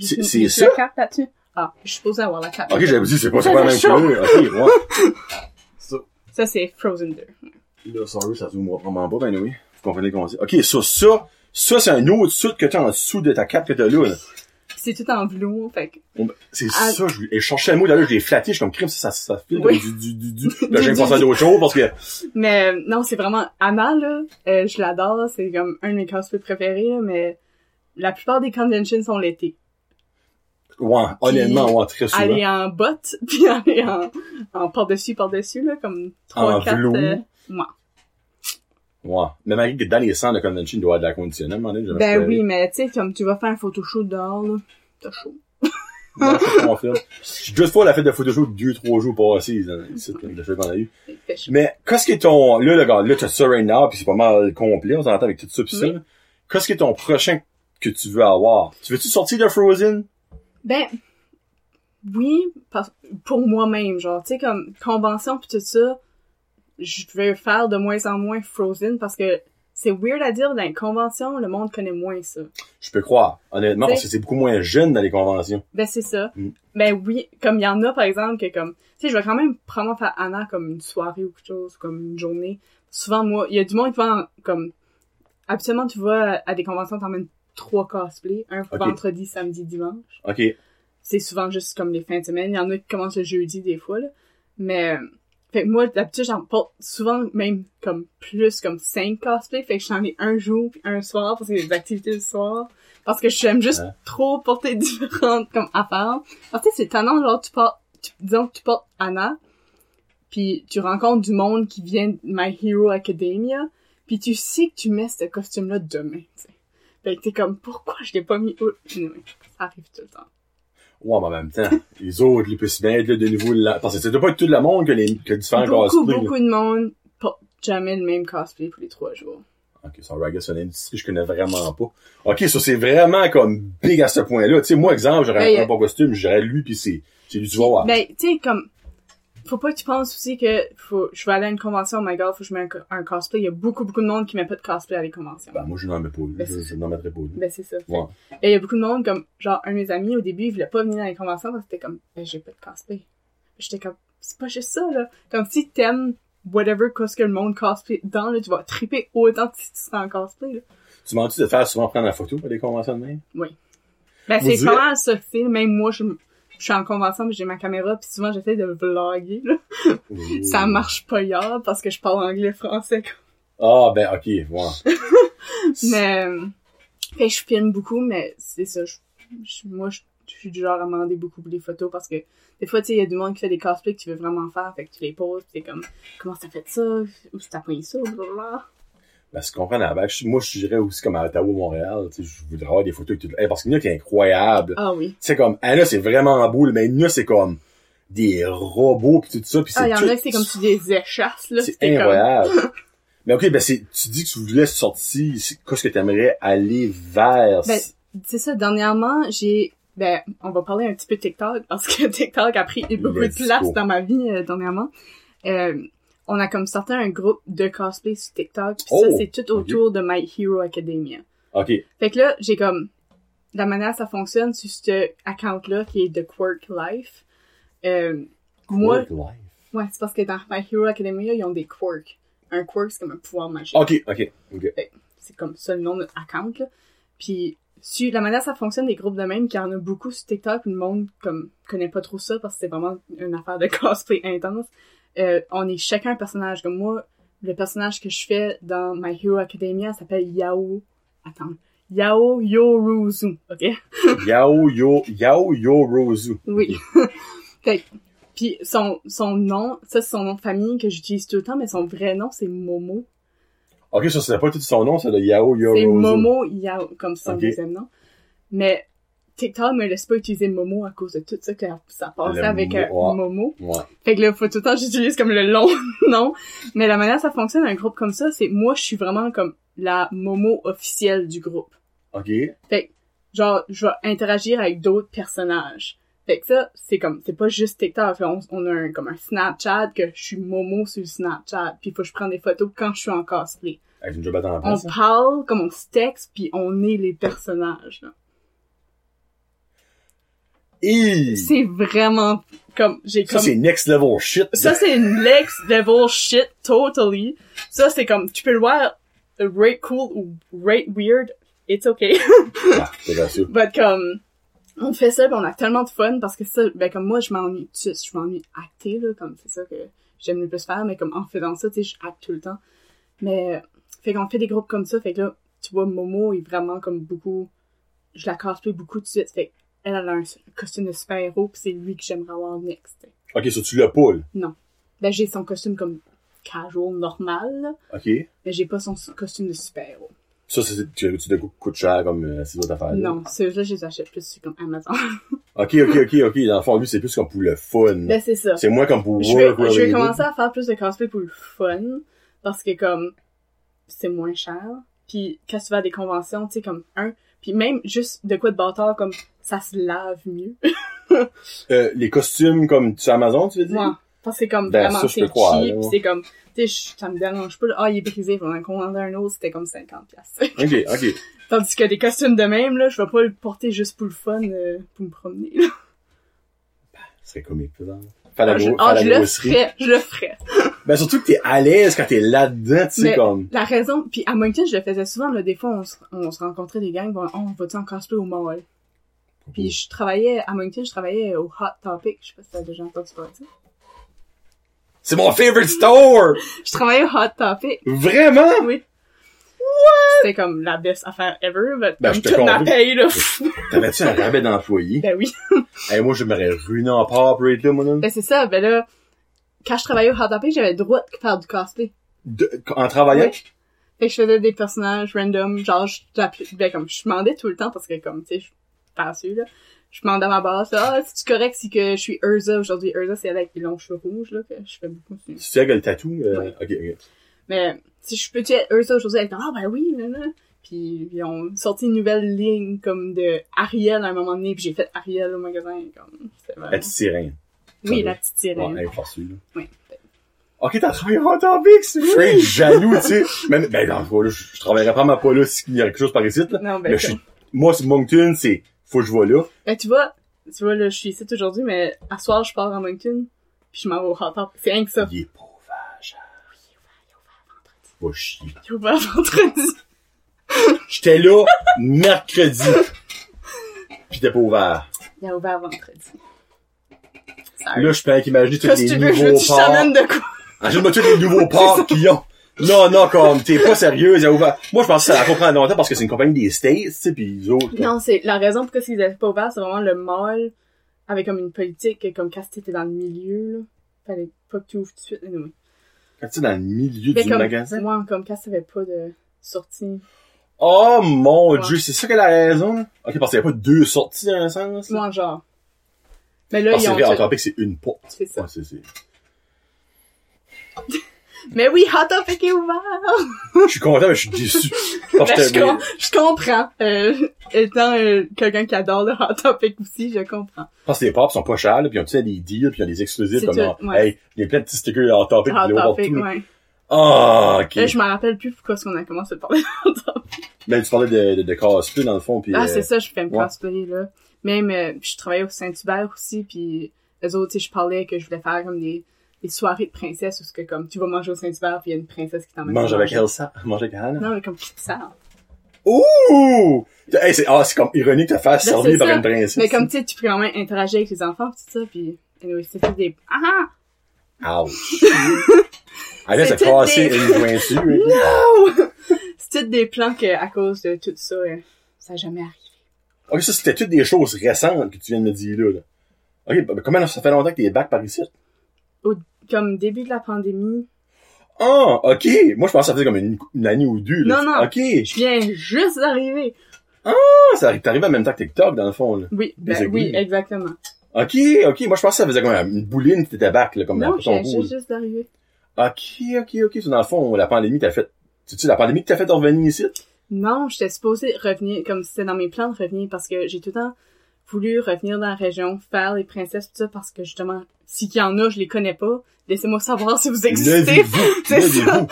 C'est- ça?
la cape là-dessus. Ah, je suis supposée avoir la cape.
Ok, j'avais dit, c'est pas, pas la même couleur. Ok, ouais. *laughs* Ça,
Ça, c'est Frozen 2.
là, sorry, ça zoomera vraiment pas, ben oui. Vous comprenez comment c'est. Ok, ça, ça, ça, c'est un autre suit que t'as en dessous de ta cape que t'as là, là.
C'est tout en velours, fait que...
Ben, C'est
Ah.
ça, je, cherchais le mot, là, je l'ai flatté, je suis comme crime, ça, ça, ça file
Oui.
du, du, du, du. Là, j'ai pensé à d'autres choses parce que,
Mais non, c'est vraiment... Anna, là, euh, je l'adore. C'est comme un de mes cosplays préférés, là, mais la plupart des conventions sont l'été.
ouais, honnêtement, ouais, très souvent.
Elle est en bottes, *laughs* puis elle est en, en par-dessus, par-dessus, là, comme
En
3 4
velours.
euh, ouais.
Ouais. Mais malgré que dans les centres de convention, il doit y avoir de la conditionnelle, à un moment donné,
Ben oui, mais tu sais, comme tu vas faire un photoshoot dehors, là, t'as chaud.
Ouais, je confirme. J'ai juste fois la fête de photoshoot deux, trois jours passés, dans le fait qu'on a eu. Mais, qu'est-ce qui est ton, là, le gars, là, t'as ça right now, pis c'est pas mal complet, on s'entend avec tout ça pis ça.
Oui.
Qu'est-ce qui est ton prochain que tu veux avoir? Tu veux-tu sortir de Frozen?
Ben, oui, pour moi-même, genre, tu sais, comme convention pis tout ça, je vais faire de moins en moins Frozen parce que c'est weird à dire, dans les conventions, le monde connaît moins ça.
Je peux croire, honnêtement,
T'sais-
parce que c'est beaucoup moins jeune dans les conventions.
Ben, c'est ça.
Mm.
Ben oui, comme il y en a, par exemple, que comme, tu sais, je vais quand même probablement faire Anna comme une soirée ou quelque chose, comme une journée. Souvent, moi, il y a du monde qui va en- comme, habituellement, tu vois, à des conventions, t'emmènes trois cosplays, un vendredi, samedi, dimanche.
Ok.
c'est souvent juste comme les fins de semaine. Il y en a qui commencent le jeudi des fois, là. Mais, fait que moi, d'habitude, j'en porte souvent même comme plus comme cinq cosplays. Fait que j'en ai un jour puis un soir parce que c'est des activités le soir. Parce que j'aime juste trop porter *laughs* différentes comme affaires. En fait, c'est tannant, genre, tu portes, tu- disons que tu portes Anna, puis tu rencontres du monde qui vient de My Hero Academia, puis tu sais que tu mets ce costume-là demain, tu sais. Fait que t'es comme, pourquoi je l'ai pas mis. Anyway, ça arrive tout le temps.
Ouais, mais en même temps, *laughs* les autres, les là, de nouveau, là, parce que doit pas tout le monde que les, que différents
beaucoup,
cosplays, là.
beaucoup de monde porte jamais le même cosplay pour les trois jours.
Ok, ça, guess, c'est une industrie que je connais vraiment pas. Ok, ça, c'est vraiment comme big à ce point-là. Tu sais, moi, exemple, j'aurais
Ben,
un bon costume, j'aurais lui pis c'est, c'est du voir.
Ben, tu sais, comme, faut pas que tu penses aussi que faut, je vais aller à une convention, oh my god, faut que je mette un, co- un cosplay. Il y a beaucoup, beaucoup de monde qui met pas de cosplay à les conventions.
Ben, moi, je n'en mets pas.
Ben,
je, n'en mettrais pas.
Ben, c'est ça.
Ouais.
Et il y a beaucoup de monde, comme, genre, un de mes amis, au début, il voulait pas venir dans les conventions parce que c'était comme, ben, j'ai pas de cosplay. J'étais comme, c'est pas juste ça, là. Comme, si t'aimes whatever qu'est-ce que le monde cosplay dans, là, tu vas triper autant que si tu serais en cosplay, là.
Tu m'en dis de faire souvent prendre la photo pour les conventions de même?
Ben,
Vous
c'est pas mal ça. Même moi, je, je suis en convention, mais j'ai ma caméra, puis souvent, j'essaie de vlogger, là. Ça marche pas hier parce que je parle anglais, français.
Ah, ben, ok, ouais. *laughs*
Mais, euh, fait que je filme beaucoup, mais c'est ça. je- je- moi, je, je suis du genre à demander beaucoup pour les photos parce que des fois, tu sais, il y a du monde qui fait des cosplays que tu veux vraiment faire, fait que tu les poses, pis t'es comme, comment t'as fait ça? Où t'as pris ça? Blablabla.
Ben, je comprends la. Je- Moi, je dirais aussi comme à Ottawa, Montréal, tu sais, je voudrais avoir des photos. Hey, parce qu'il y en a qui est incroyable.
Ah oui.
C'est comme, Anna, c'est vraiment beau, là, mais il y en a, c'est comme des robots pis tout ça, pis
Ah, il y en a que c'est comme tu des échasses, là.
C'est
comme,
incroyable. *laughs* mais ok, ben c'est, tu dis que tu voulais sortir, qu'est-ce que t'aimerais aller vers?
Ben, c'est ça, dernièrement, j'ai, ben, on va parler un petit peu de TikTok, parce que *laughs* TikTok a pris beaucoup de place dans ma vie, euh, dernièrement. Euh, on a comme sorti un groupe de cosplay sur TikTok, pis
Oh,
ça, c'est tout autour de My Hero Academia.
ok.
Fait que là, j'ai comme, la manière ça fonctionne sur ce account-là, qui est The Quirk Life, euh, moi,
Work life?
ouais, c'est parce que dans My Hero Academia, ils ont des quirks. Un quirk, c'est comme un pouvoir magique.
Ok, ok, ok.
c'est comme ça le nom de notre account, là. Puis, sur la manière ça fonctionne, des groupes de même, qu'il y en a beaucoup sur TikTok, le monde, comme, connaît pas trop ça, parce que c'est vraiment une affaire de *laughs* cosplay intense. Euh, on est chacun un personnage. Comme moi, le personnage que je fais dans My Hero Academia s'appelle Yao... Attends. Yao Yoruzu, ok? *laughs*
Yao Yo, Yao Yo Rosu.
Oui. *laughs* fait puis son, son nom, ça c'est son nom de famille que j'utilise tout le temps, mais son vrai nom c'est Momo.
Ok, ça c'est pas tout son nom, c'est le Yao Yo
C'est. Momo Yao, comme son
Ok.
deuxième nom. Mais TikTok me laisse pas utiliser Momo à cause de tout ça que ça passait
Le
avec euh,
mo- ouais.
Momo.
Ouais.
Fait que là, faut tout le temps j'utilise comme le long *laughs* nom. Mais la manière ça fonctionne, un groupe comme ça, c'est moi, je suis vraiment comme la Momo officielle du groupe.
Ok.
Fait que, genre, je vais interagir avec d'autres personnages. Fait que ça, c'est comme, c'est pas juste TikTok. Fait, on, on a un, comme un Snapchat que je suis Momo sur le Snapchat. Puis faut que je prenne des photos quand je suis en cosplay.
Temps
On parle, comme on se texte, puis on est les personnages. là. C'est vraiment comme, j'ai
Ça,
comme...
c'est next level shit.
Ça, c'est une next level shit, totally. Ça, c'est comme, tu peux le voir rate cool ou rate weird, it's okay. *laughs*
Ah, c'est gracieux.
But comme, on fait ça, pis on a tellement de fun parce que ça, ben comme moi, je m'ennuie, tu sais, je m'ennuie acter, là, comme c'est ça que j'aime le plus faire, mais comme en faisant ça, tu sais, je acte tout le temps. Mais, fait qu'on fait des groupes comme ça, fait que là, tu vois, Momo est vraiment comme beaucoup, je la cosplay beaucoup tout de suite, fait elle, elle a un costume de super-héros, pis c'est lui que j'aimerais avoir next.
Ok, ça tu le poules?
Ben, j'ai son costume comme casual, normal, là,
Ok.
mais j'ai pas son costume de super-héros.
Ça, c'est, tu, tu te coûtes cher comme euh, ces autres affaires.
Non, ceux-là, je les achète plus sur comme Amazon. *laughs*
Ok, ok, ok, ok. Dans le fond, lui, c'est plus comme pour le fun.
ben, c'est ça.
C'est moins comme pour
je vais,
work
je vais commencer à faire plus de cosplay pour le fun parce que comme c'est moins cher puis quand tu vas à des conventions tu sais comme un puis même juste de quoi de bâtard comme ça se lave mieux *laughs*
Euh, les costumes comme sur Amazon, tu veux dire?
moi parce que c'est comme
Ben,
vraiment c'est cheap
ouais.
c'est comme tu sais ça me dérange pas ah il est brisé faut en commander un autre c'était comme 50 pièces *laughs*
Ok, ok.
tandis que des costumes de même là je vais pas le porter juste pour le fun euh, pour me promener là.
Ce serait comique, ça. Faire la,
ah, ah,
faire
je
la
le
grosserie.
ferais je le ferais *laughs*
Ben, surtout que t'es à l'aise quand t'es là-dedans, tu sais, comme.
La raison, puis à Moncton, je le faisais souvent, là, des fois, on se, on se rencontrait des gangs, bon, on va-tu en cosplay au mall? Puis je travaillais, à Moncton, je travaillais au Hot Topic, je sais pas si t'as déjà entendu parler de ça.
C'est mon favorite store! *laughs*
Je travaillais au Hot Topic,
Vraiment?
oui. C'était comme la best affaire ever, mais
Ben,
comme
je te
toute ma paye, là. *laughs*
T'avais-tu un rabais d'employé?
ben oui. *laughs*
hey, moi, je m'aurais ruiné en corporate, là, moi, là.
Ben c'est ça, ben là, quand je travaillais au Topic, j'avais le droit de faire du cosplay.
De- en travaillant?
Fait que je faisais des personnages random, genre, je, ben, comme, je demandais tout le temps, parce que comme, tu sais, je suis passée, là. Je demandais à ma boss, ah, c'est-tu correct si que je suis Urza? Aujourd'hui? Urza, c'est elle avec les longs cheveux rouges, là, que je fais beaucoup.
C'est elle qui a le tatou? Euh. Ok, ok.
Mais, si je peux-tu être Urza aujourd'hui? Elle dit, ah, ben oui, là, là. Puis, ils ont sorti une nouvelle ligne, comme de Ariel à un moment donné, puis j'ai fait Ariel au magasin, comme,
La petite sirène.
Oui, la petite sirène.
Ouais, elle est forcée, là.
Oui.
Ok, t'as travaillé en Topics! Je serais jaloux, tu sais. *laughs* Même, ben, dans le là, je, je travaillerais vraiment pas là s'il y a quelque chose par ici, là.
Non, ben,
Mais je moi, c'est Moncton, c'est, faut que je vois là.
Ben, tu vois, tu vois, là, je suis ici aujourd'hui, mais à soir, je pars à Moncton, puis je m'en vais au Hot. C'est rien que ça.
Il est. Va chier.
J'ai ouvert vendredi. *laughs*
J'étais là, mercredi. Pis t'es pas ouvert.
Il a ouvert vendredi. Sorry.
Là, je peux imaginer tous les nouveaux ports.
de quoi?
Imagine-moi tous les nouveaux ports qu'ils ont. Non, non, comme, t'es pas sérieuse. elle a ouvert- Moi, je pense que ça va pas prendre longtemps parce que c'est une compagnie des States, tu sais, pis les autres.
Non, c'est la raison pourquoi ils avaient pas ouvert, c'est vraiment le mall avec comme une politique que comme quand t'étais dans le milieu, là, fallait pas que tu ouvres tout de suite. Anyway.
Quand tu es dans le milieu
Mais
du
comme,
magasin?
moi, comme quand t'avais pas de sortie.
Oh mon
Ouais.
dieu, c'est ça qu'elle a raison? Ok, parce qu'il y a pas deux sorties dans un sens.
Moi, genre. Mais là,
Parce que
ils ont.
vrai, en topic, c'est une porte.
C'est ça.
Ouais, c'est, c'est... *laughs*
Mais oui, Hot Topic est ouvert!
Je suis content, mais je suis déçu. *laughs*
Ben, je, com- je comprends. Euh, étant euh, quelqu'un qui adore le Hot Topic aussi, je comprends.
parce que les pops sont pas chers, là, pis ont, tu sais, des deals, pis ont des exclusifs, comme,
tout, ouais.
hey, il y a plein de petits stickers topic,
Hot
ils vont
Topic, ouais.
Ah, ok.
Là, je me rappelle plus pourquoi est-ce qu'on a commencé à parler de Hot Topic.
Ben, tu parlais de, de, de cosplay, dans le fond, pis
Ah,
euh,
c'est ça, je fais me
ouais.
cosplayer, là. Même, euh, je travaillais au Saint-Hubert aussi, puis eux autres, tu sais, je parlais que je voulais faire comme des, des soirées de princesses, où ce que, comme, tu vas manger au Saint-Hubert, puis il y a une princesse qui t'emmène.
mange avec. Elsa, mange avec Hannah.
Non, mais comme pizza.
Ouh! Hey, c'est, ah, c'est comme ironique de te faire servir
Ben,
par
ça.
une princesse.
Mais comme, tu sais, tu peux quand même interagir avec les enfants, tout ça, puis anyway, c'était des... Ah ah!
Ouch! *laughs*
C'est
casser
des-
une jointure. *laughs* hein.
Non! C'est toutes des plans que, à cause de tout ça, euh, ça n'a jamais arrivé.
Ok, ça, c'était toutes des choses récentes que tu viens de me dire là. là. Ok, ben, comment ça fait longtemps que t'es back par ici?
Comme début de la pandémie,
Ah, ok. Moi, je pensais que ça faisait comme une, une année ou deux. Là.
Non, non.
Ok.
je viens juste d'arriver.
Ah, ça arrive, t'arrives en même temps que TikTok, dans le fond, là.
Oui, ben, oui, exactement.
Ok, ok. Moi, je pensais que ça faisait comme une bouline, t'étais back, là, comme
Non,
dans ton bout.
juste, juste d'arriver.
Ok, ok, ok. Dans le fond, la pandémie t'a fait... C'est-tu la pandémie qui t'a fait revenir ici?
Non, j'étais supposée revenir, comme c'était dans mes plans de revenir, parce que j'ai tout le temps voulu revenir dans la région, faire les princesses, tout ça, parce que justement, s'il y en a, je les connais pas. Laissez-moi savoir si vous existez. *laughs* C'est ça.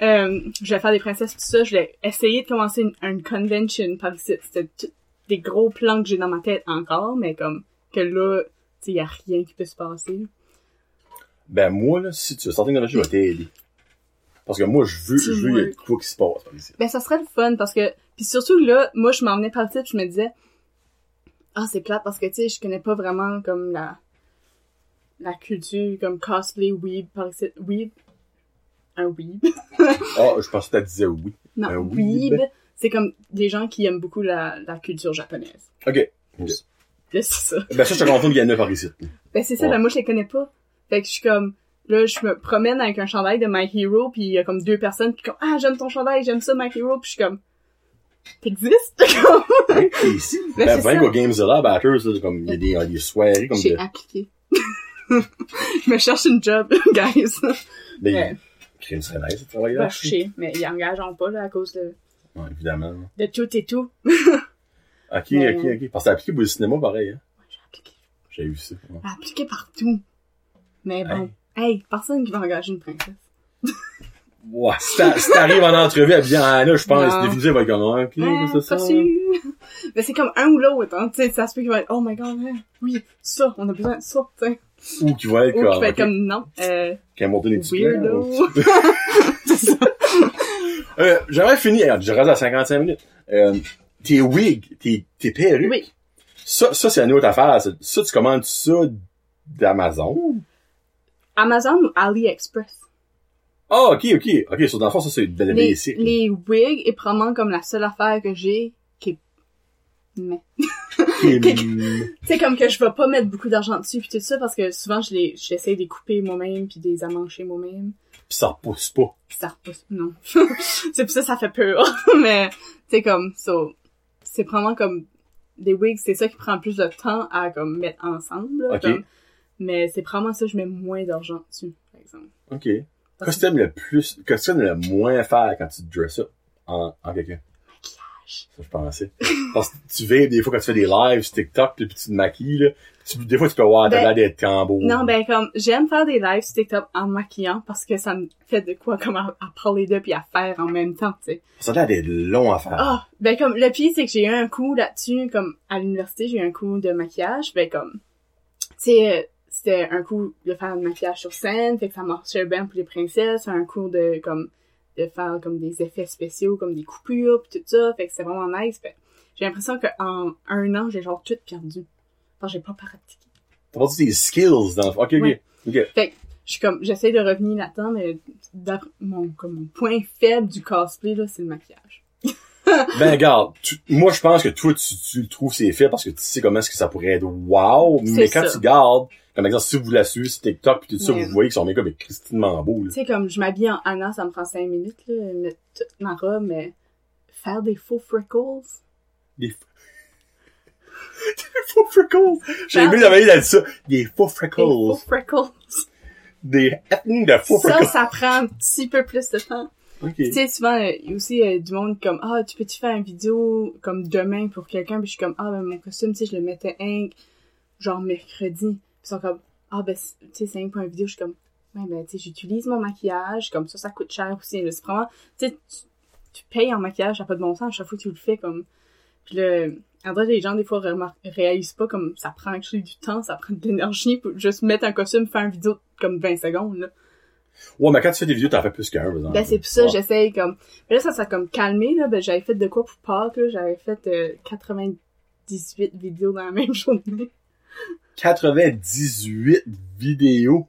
Euh, je vais faire des princesses, tout ça. Je vais essayer de commencer une, une convention par ici. C'était des gros plans que j'ai dans ma tête encore, mais comme que là, tu sais, y a rien qui peut se passer.
Ben, moi, là, si tu veux sortir une région, je vais t'aider. Parce que moi, je veux, je veux, il
Teamwork.
quoi qui se passe par ici.
Ben, ça serait le fun parce que, puis surtout là, moi, je m'en venais par ici, puis je me disais, ah, c'est plate parce que, tu sais, je connais pas vraiment comme la, la culture, comme cosplay, weeb, par ici. Weeb? Un weeb? *laughs*
Ah, je pensais que tu disais oui.
Non,
Un weeb?
weeb, c'est comme des gens qui aiment beaucoup la, la culture japonaise.
Ok.
C'est ça.
Ben, ça, je te confirme qu'il y en a par ici.
Ben, c'est ça,
Ouais.
ben, moi, je les connais pas. Fait que je suis comme, là, je me promène avec un chandail de My Hero, puis il y a comme deux personnes qui comme, ah, j'aime ton chandail, j'aime ça, My Hero, puis je suis comme, t'existes? Comme,
t'es ici.
Ben,
Ben,
c'est
ben, qu'au Gamezilla, Batters, là, comme, il y a des, il y a des soirées comme
J'ai
de,
appliqué. *laughs* je me cherche une job, *laughs* guys.
ben,
Ouais.
crime serait nice, de travailler là.
chier, mais ils engageant pas, là, à cause de,
Ouais, évidemment.
de tout et tout. *laughs*
Ok,
Mais-
ok, ok. Parce que t'as appliqué pour le cinéma, pareil, hein?
J'ai appliqué.
J'ai vu ça. ouais.
Appliqué partout. Mais bon, hey, personne qui va engager une princesse.
Ouais, si t'a- si t'arrives en entrevue à bien Anna, je pense, définitivement, va être comme, ok,
Ouais,
c'est ça.
Mais c'est comme un ou l'autre, hein. Tu sais, ça se peut qu'il va être, oh my god, hein, oui, ça, on a besoin de ça, tu sais.
Ou qui va être
Ou
comme,
va être
ok,
comme, non, euh,
qui a monté les petits plans,
weirdo.
ou- *laughs* *laughs* Euh, j'aimerais finir, regarde, j'ai rasé à 55 minutes. Euh, tes wigs, tes, tes perruques.
Oui.
Ça, ça, c'est une autre affaire. Ça, tu commandes ça d'Amazon?
Amazon ou AliExpress?
Ah, ok, ok. Ok, sur dans le fond, ça, c'est de la
Les,
basic.
les wigs est probablement comme la seule affaire que j'ai qui est... Mais... *laughs* Tu sais, comme que je vais pas mettre beaucoup d'argent dessus puis tout ça parce que souvent je les, j'essaie de les couper moi-même puis de les amancher moi-même.
Pis ça repousse pas.
Puis ça repousse. Non. *laughs* c'est pour ça que ça fait peur. *laughs* Mais, tu sais, comme, so, c'est probablement comme des wigs, c'est ça qui prend plus de temps à comme mettre ensemble. là,
Ok.
comme. mais c'est probablement ça je mets moins d'argent dessus, par exemple.
Ok. Qu'est-ce que t'aimes le plus, qu'est-ce que t'aimes le moins faire quand tu te dress up en, en quelqu'un?
Maquillage.
Ça, je pensais. Parce que tu vapes des fois quand tu fais des lives sur TikTok, puis tu te maquilles, là. Tu- des fois, tu peux voir, t'as
Ben,
l'air d'être tambour.
Non, ben comme j'aime faire des lives sur TikTok en maquillant parce que ça me fait de quoi comme à, à parler d'eux puis à faire en même temps, tu sais.
Ça a l'air d'être long à faire.
Ah, ben comme le pire c'est que j'ai eu un coup là-dessus comme à l'université, j'ai eu un coup de maquillage, ben comme tu sais euh, c'était un coup de faire du maquillage sur scène, fait que ça marchait bien pour les princesses, un cours de comme de faire comme des effets spéciaux comme des coupures pis tout ça, fait que c'était vraiment nice. Fait, j'ai l'impression que en un an, j'ai genre tout perdu. Enfin, j'ai pas pratiqué.
T'as pas dit tes skills dans le fond. Ok, ok.
Ouais.
Ok.
je suis comme, j'essaie de revenir là-dedans, mais mon, comme mon point faible du cosplay, là, c'est le maquillage. *laughs*
Ben, regarde, tu- moi, je pense que toi, tu, tu le trouves c'est fait parce que tu sais comment est-ce que ça pourrait être wow, mais quand
ça.
tu gardes, comme exemple, si vous la suivez sur TikTok pis tout ça, vous voyez que son make-up est christinement beau.
Tu sais, comme, je m'habille en Anna, ça me prend cinq minutes, là, mettre toute ma robe, mais faire des faux freckles,
Des, f- *laughs* des faux freckles! J'ai aimé la manière, ça. Des faux
des
freckles.
faux freckles.
Des ethnies de faux
Ça,
freckles.
ça prend un petit peu plus de temps. Tu sais, souvent, il y a aussi euh, du monde comme, ah, tu peux-tu faire une vidéo comme demain pour quelqu'un? Puis je suis comme, ah, ben mon costume, tu sais, je le mettais un, genre mercredi. Ils sont comme, ah, ben, tu sais, c'est un pour une vidéo. Je suis comme, ouais, ben, tu sais, j'utilise mon maquillage, comme ça, ça coûte cher aussi. là. C'est vraiment, tu sais, tu- payes en maquillage, ça n'a pas de bon sens à chaque fois que tu le fais, comme. Puis là, en vrai, les gens, des fois, réalisent pas comme ça prend actually du temps, ça prend de l'énergie pour juste mettre un costume, faire une vidéo comme 20 secondes, là.
Ouais, mais quand tu fais des vidéos, t'en fais plus qu'un, par exemple.
Ben, c'est pour ça,
Ouais.
j'essaye comme... Mais là, ça s'est comme calmé, là. Ben, j'avais fait de quoi pour Pâques, là. J'avais fait euh, 98 vidéos dans la même *laughs* journée.
98 vidéos.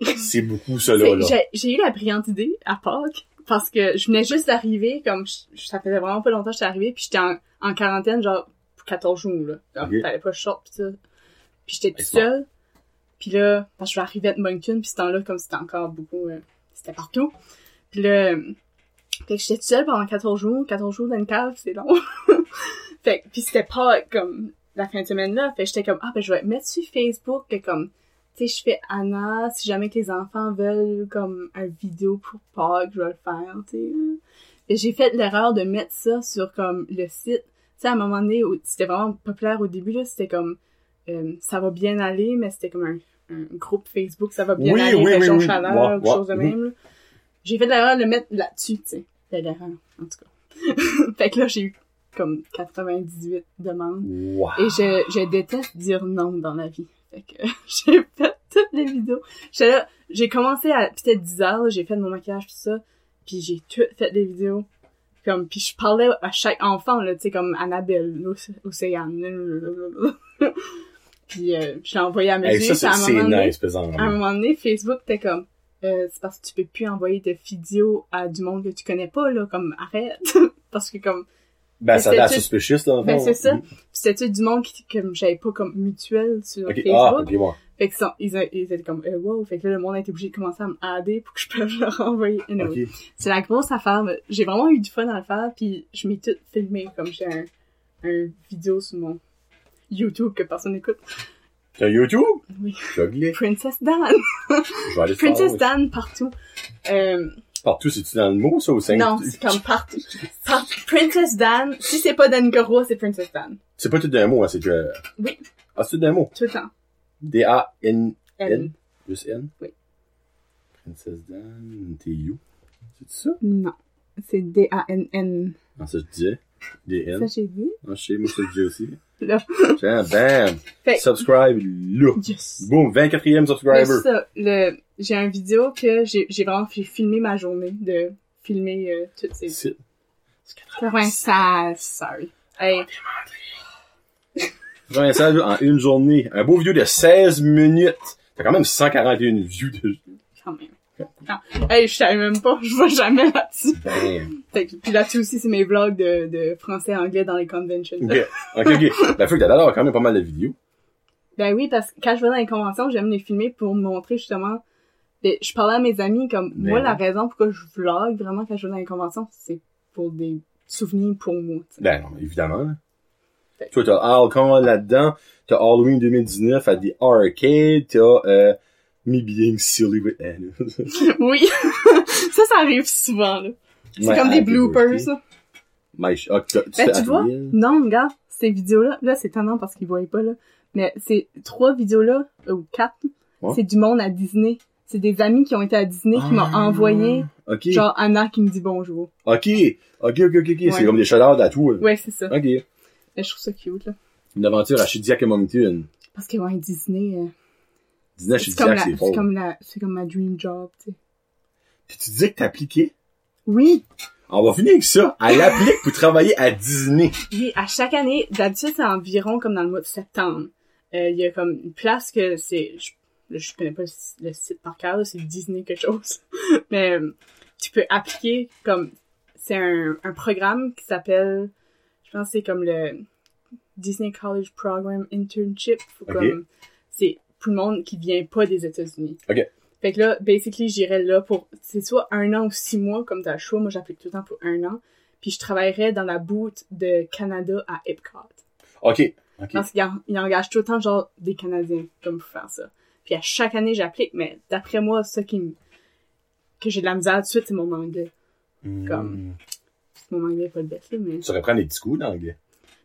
*laughs* C'est beaucoup, ça, là.
J'ai eu la brillante idée à Pâques parce que je venais juste d'arriver, comme... je- ça faisait vraiment pas longtemps que j'étais arrivée, puis j'étais en, en quarantaine, genre, pour 14 jours, là. Comme,
Ok.
Fallait pas sorte, pis ça. Puis j'étais toute seule. Puis là, parce que je vais arriver à Moncton, puis ce temps-là, comme c'était encore beaucoup... euh, c'était partout. Puis là... Fait que j'étais toute seule pendant 14 jours. 14 jours dans une cave, c'est long. *laughs* fait que, puis c'était pas comme la fin de semaine là. Fait j'étais comme, ah ben je vais mettre sur Facebook que comme, tu sais, je fais Anna, si jamais que les enfants veulent comme un vidéo pour Pâques, je vais le faire, tu sais. J'ai fait l'erreur de mettre ça sur comme le site. Tu sais, à un moment donné, c'était vraiment populaire au début, là, c'était comme, euh, ça va bien aller, mais c'était comme un, un groupe Facebook, ça va bien
Oui,
aller,
oui,
région
oui, oui.
chaleur, ou
ouais,
chose de même, là. J'ai fait l'erreur de le mettre là-dessus, tu sais. L'erreur, en tout cas. *laughs* fait que là, j'ai eu comme 98 demandes.
Wow.
Et je, je déteste dire non dans la vie. Fait que *laughs* j'ai fait toutes les vidéos. J'ai commencé à peut-être 10 heures, j'ai fait mon maquillage tout ça, puis j'ai tout fait des vidéos. Comme puis je parlais à chaque enfant là, tu sais comme Annabelle, Océane. *laughs* puis euh, je l'ai envoyé à mes
Hey, ça,
à un moment donné,
nice,
à un moment donné, Facebook t'es comme euh, c'est parce que tu peux plus envoyer de vidéos à du monde que tu connais pas là, comme arrête *laughs* parce que comme
Ben, ça a suspicious, là, en
ben c'est ça.
Mhm.
C'était du monde qui comme j'avais pas comme mutuel sur
Ok,
Facebook.
ah, ok, bon.
Fait que ça, ils, ils étaient comme, euh, wow. Fait que là, le monde a été obligé de commencer à me aider pour que je puisse *laughs* leur envoyer.
Ok.
C'est la grosse affaire. mais J'ai vraiment eu du fun à le faire, puis je m'ai tout filmé comme j'ai un, un vidéo sur mon YouTube que personne n'écoute.
T'as YouTube?
Oui. Princess Dan.
Je vais aller *laughs*
Princess. Dan partout. Euh,
Partout, c'est-tu dans le mot, ça, ou c'est...
non, c'est comme partout. Par- Princess Dan. Si c'est pas Dan Goro, c'est Princess Dan.
C'est pas tout d'un mot, hein, c'est que...
Oui.
Ah, c'est tout d'un mot.
Tout le temps.
D-A-N... N? Juste N?
Oui.
Princess Dan, t'es you? C'est ça?
Non. C'est D-A-N-N.
Ah, ça, je disais. D-N.
Ça, j'ai vu.
Ah, je sais, moi, ça, je dis aussi. *laughs*
Là.
Tiens, bam!
Fait-
Subscribe, là!
Yes.
Boom, 24e
Mais
subscriber.
c'est ça, le, j'ai un vidéo que j'ai, vraiment fi- filmé ma journée de filmer euh, toutes ces...
C'est...
96, sorry. Hey, *laughs*
96 en une journée. Un beau vidéo de 16 minutes. T'as quand même 141 views de...
quand même. Ah, hey, je savais même pas, je vois jamais là-dessus. Puis là-dessus aussi, c'est mes vlogs de, de français et anglais dans les conventions.
Ok, ok, ok. Que t'as d'avoir quand même pas mal de vidéos.
Ben oui, parce que quand je vais dans les conventions, j'aime les filmer pour montrer justement... Ben, je parlais à mes amis comme,
Ben
moi, la raison pourquoi je vlog vraiment quand je vais dans les conventions, c'est pour des souvenirs pour moi. tu.
Ben non, évidemment.
Fait-
Toi, t'as Alcon là-dedans, t'as Halloween 2019 à The Arcade, t'as euh, Me Being Silly with Anna. *laughs*
Oui, *laughs* ça, ça arrive souvent, là. C'est
Ouais,
comme des bloopers, ça.
My ah, t'as-
Ben, tu vois? Non, regarde, ces vidéos-là, là, c'est tannant parce qu'ils voyaient pas, là. Mais ces trois vidéos-là, ou quatre,
Ouais.
c'est du monde à Disney. C'est des amis qui ont été à Disney qui m'ont
Ah,
envoyé, genre Anna qui me dit bonjour.
Ok. Ok, ok, ok, ok. C'est
Ouais.
comme des shout-outs à tout.
Ouais, c'est ça.
Ok.
Mais je trouve ça cute, là.
Une aventure à Chidiac et Moncton.
Parce que, ouais, Disney, euh,
Disney à
c'est la,
c'est
c'est
fort.
comme la, c'est comme ma dream job, tu sais.
Puis tu disais que t'appliquais?
Oui,
On va finir avec ça. Elle applique pour travailler à Disney.
oui, à chaque année, d'habitude, c'est environ comme dans le mois de septembre. Euh, Il y a comme une place que c'est, je- je connais pas le, site par cœur, c'est Disney quelque chose. *laughs* Mais euh, tu peux appliquer comme c'est un, un programme qui s'appelle je pense que c'est comme le Disney College Program Internship ou comme c'est pour le monde qui vient pas des États-Unis.
Ok.
Fait que là, basically, j'irais là pour, c'est soit un an ou six mois, comme t'as le choix. Moi, j'applique tout le temps pour un an. Puis je travaillerais dans la boot de Canada à Epcot.
Ok. Ok.
Parce qu'ils en- engagent tout le temps, genre, des Canadiens, comme pour faire ça. Puis à chaque année, j'applique, mais d'après moi, ça qui me, que j'ai de la misère tout de suite, c'est mon anglais. comme-
Hmm.
Mon anglais est pas le best, là, mais...
Tu prendre des petits coups d'anglais.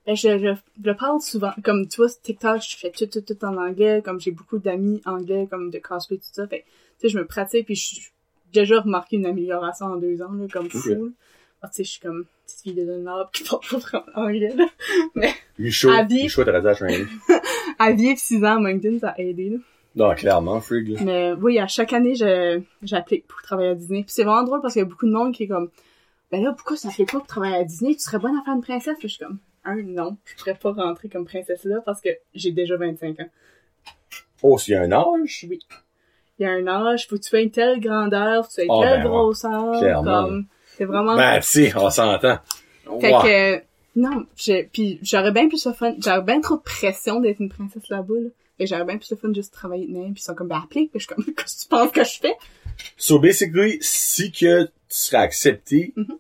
Ben, je, je, je parle souvent, comme tu vois, sur TikTok, je fais tout, tout, tout en anglais, comme j'ai beaucoup d'amis anglais, comme de cosplay, tout ça, fait, tu sais, je me pratique, puis je- j'ai déjà remarqué une amélioration en deux ans, là, comme fou. Ah, tu sais, je suis comme petite fille de Dunlop qui parle pas vraiment anglais, là.
Michaud.
Abby.
Michaud, t'aurais dû à
vivre six ans à Moncton, ça a aidé, là.
Non, clairement, frig, là.
Mais oui, à chaque année, je, j'applique pour travailler à Disney. Puis c'est vraiment drôle parce qu'il y a beaucoup de monde qui est comme, ben là, pourquoi ça fait pas pour travailler à Disney? Tu serais bonne à faire une princesse? Puis je suis comme, un, non, je pourrais pas rentrer comme princesse là parce que j'ai déjà 25 ans.
Oh, s'il y a un âge?
Il y a un âge, faut que tu aies une telle grandeur, faut que tu aies une
Ah,
telle
ben
grosseur,
Clairement.
comme, c'est vraiment...
Ben, sais, on s'entend.
Fait que, non, puis j'aurais bien plus de fun, j'aurais bien trop de pression d'être une princesse là-bas, là. Et j'aurais bien plus de fun de juste travailler de même, puis ils sont comme, ben applique, puis je suis comme, *laughs* qu'est-ce que tu penses que je fais?
So, basically, si que tu serais accepté,
Mhm.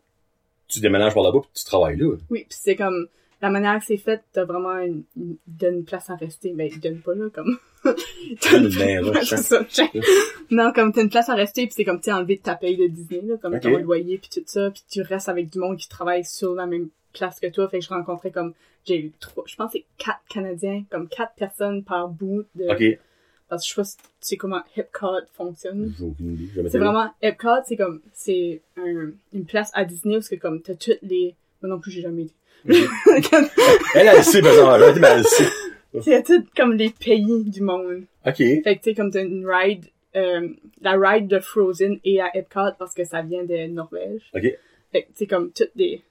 tu déménages par là-bas pis tu travailles là.
Oui, puis c'est comme la manière que c'est fait, t'as vraiment une, une, une place à rester, mais il donne pas là comme. *laughs* T'as
une *laughs*
non, comme t'as une place à rester, puis c'est comme t'es enlevé de ta paye de Disney là, comme
Ok.
ton loyer puis tout ça, puis tu restes avec du monde qui travaille sur la même place que toi, fait que je rencontrais comme j'ai eu trois, je pense que c'est quatre Canadiens, comme quatre personnes par bout de.
Ok.
Parce que je sais pas si tu sais comment Hipcot fonctionne.
J'ai aucune idée. J'ai jamais
C'est vraiment Epcot, c'est comme c'est un, une place à Disney où c'est comme t'as toutes les moi non plus j'ai jamais. Comme- *laughs*
Elle, elle sait, par exemple. Elle, mais elle sait. *laughs*
c'est tout comme les pays du monde.
Ok.
Fait que tu sais comme t'as une ride euh, la ride de Frozen est à Epcot parce que ça vient de Norvège.
Ok.
Fait que c'est comme toutes des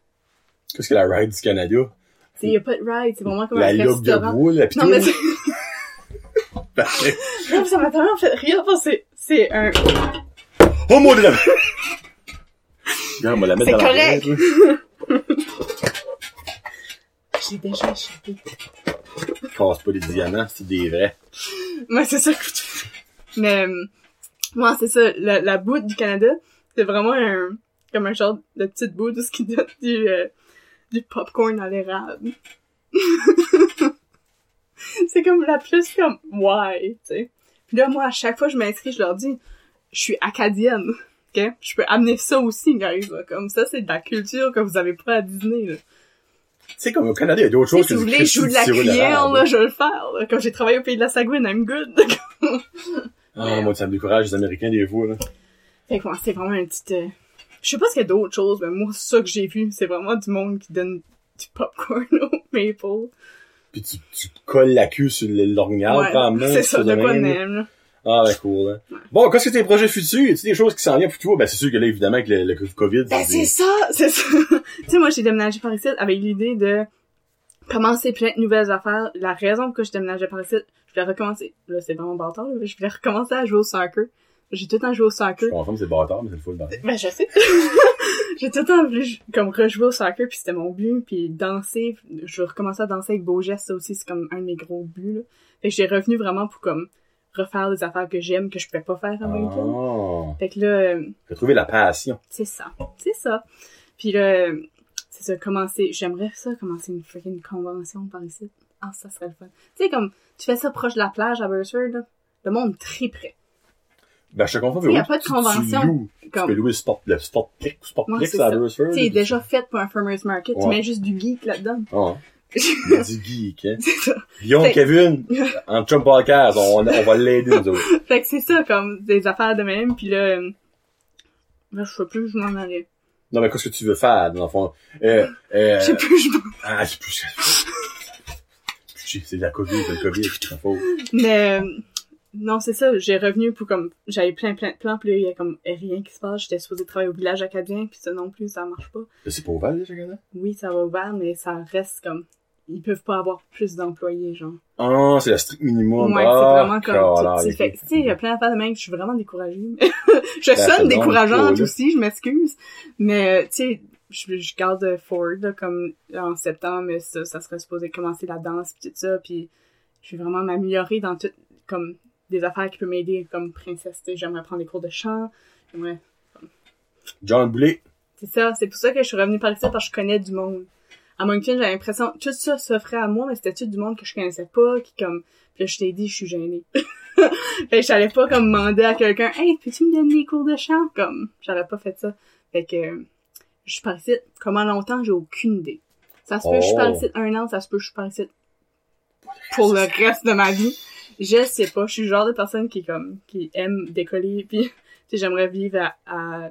Qu'est-ce que la ride du Canada?
Tu sais y a pas de ride, c'est vraiment comme
La
un
look de
restaurant.
boule, la
Non mais c'est- *laughs*
Parfait.
non, ça m'a tellement fait rire parce que c'est c'est un
Oh, mon dieu! Regarde, on va la mettre dans la
correct.
là. *laughs*
j'ai déjà échappé.
Casse pas des diamants, c'est des vrais.
Ouais, c'est ça. Mais, euh, moi, c'est ça. La, la bout du Canada, c'est vraiment un, comme un genre de petite bout de ce qui donne du, euh, du popcorn à l'érable. *laughs* c'est comme la plus comme, why, tu sais. Puis là, moi, à chaque fois que je m'inscris, je leur dis, je suis acadienne. ok? Je peux amener ça aussi, guys. là. Comme ça, c'est de la culture que vous avez pas à Disney. Là.
Sais, comme au Canada, il y a d'autres choses
si
que
vous
du
voulez, je joue de la cuillère, là, je vais le faire. Là. Comme j'ai travaillé au pays de la Sagouine, I'm good. *laughs*
Ah, moi, ça me décourage, les Américains, des fois, là.
Fait que ouais, c'est vraiment un petit... euh, Je sais pas s'il y a d'autres choses, mais moi, ça que j'ai vu, c'est vraiment du monde qui donne du popcorn *laughs* au maple.
Pis tu, tu colles la queue sur le l'orignal,
Ouais,
quand même.
c'est ça, de
le
quoi
même. Ah, ben, cool, hein. Bon, qu'est-ce que tes projets futurs? Y a des choses qui s'en viennent pour toi? Ben, c'est sûr que là, évidemment, avec le, le COVID,
Ben, c'est ça, *laughs* c'est ça. tu sais, moi, j'ai déménagé par ici avec l'idée de commencer plein de nouvelles affaires. La raison pour que je déménageais par ici, je voulais recommencer, là, c'est vraiment bâtard, je voulais recommencer à jouer au soccer. J'ai tout le temps joué au soccer.
Je comprends, c'est bâtard, mais c'est le full bâtard.
Ben, je sais. *laughs* j'ai tout le temps voulu comme rejouer au soccer, puis c'était mon but, puis danser. Je recommencer à danser avec beau geste, ça aussi, c'est comme un de mes gros buts, là. Fait que j'ai revenu vraiment pour comme refaire des affaires que j'aime, que je pouvais pas faire à Moncton.
Ah.
Fait que là, euh,
Retrouver la passion.
c'est ça. C'est ça. Puis là, euh, c'est ça, commencer. J'aimerais ça, commencer une freaking convention par ici. Ah, ça serait le fun. Tu sais, comme, tu fais ça proche de la plage à Burford, là. Le monde triperait.
Ben, je te comprends,
Tu sais, y a pas de
tu- tu
convention.
loues. Tu peux
Comme,
louer le sport, le sport click, sport
Ouais,
click,
c'est
ça, à
tu sais, déjà fait pour un farmer's market. Tu mets juste du geek là-dedans.
Ah. *laughs* Il y a du geek, hein.
C'est ça.
Guillaume,
Fait-
Kevin, *laughs* en chum podcast, on, on va l'aider, nous autres.
Fait que c'est ça, comme, des affaires de même. Puis là, euh, là, je sais plus, où je m'en allais.
Non, mais qu'est-ce que tu veux faire, dans le fond? Euh, euh,
Je sais plus, je m'en
ah, c'est plus, *laughs* Putain, c'est de la COVID, c'est le COVID, c'est ta faute.
Mais euh, non, c'est ça, j'ai revenu pour comme j'avais plein plein de plans, puis là il y a comme rien qui se passe, j'étais supposée travailler au village acadien, puis ça non plus ça marche pas.
Mais C'est pas ouvert, déjà, Canada?
Oui, ça va ouvert, mais ça reste comme ils peuvent pas avoir plus d'employés, genre.
Ah, c'est le strict minimum.
Ouais,
ah,
c'est vraiment comme, tu sais, il y a plein d'affaires de même je suis vraiment découragée. *laughs* je
Ben,
sonne décourageante aussi, je m'excuse. Mais, euh, tu sais, je, je garde Ford, là, comme, en septembre, mais ça, ça serait supposé commencer la danse pis tout ça, puis je vais vraiment m'améliorer dans tout, comme, des affaires qui peuvent m'aider comme princesse, j'aimerais prendre des cours de chant, j'aimerais
John Boulet.
c'est ça, c'est pour ça que je suis revenue par ici parce que je connais du monde. À Moncton, j'avais l'impression tout ça s'offrait à moi, mais c'était tout du monde que je connaissais pas, qui comme puis là je t'ai dit je suis gênée. *laughs* fait que j'allais pas comme demander à quelqu'un Hey, peux-tu me donner des cours de chant? Comme j'aurais pas fait ça. Fait que euh, je suis par ici comment longtemps, j'ai aucune idée. Ça se peut que je suis par
Oh.
ici un an, ça se peut que je suis par ici pour le reste de ma vie. Je sais pas, je suis le genre de personne qui comme qui aime décoller puis *laughs* tu sais j'aimerais vivre à, à-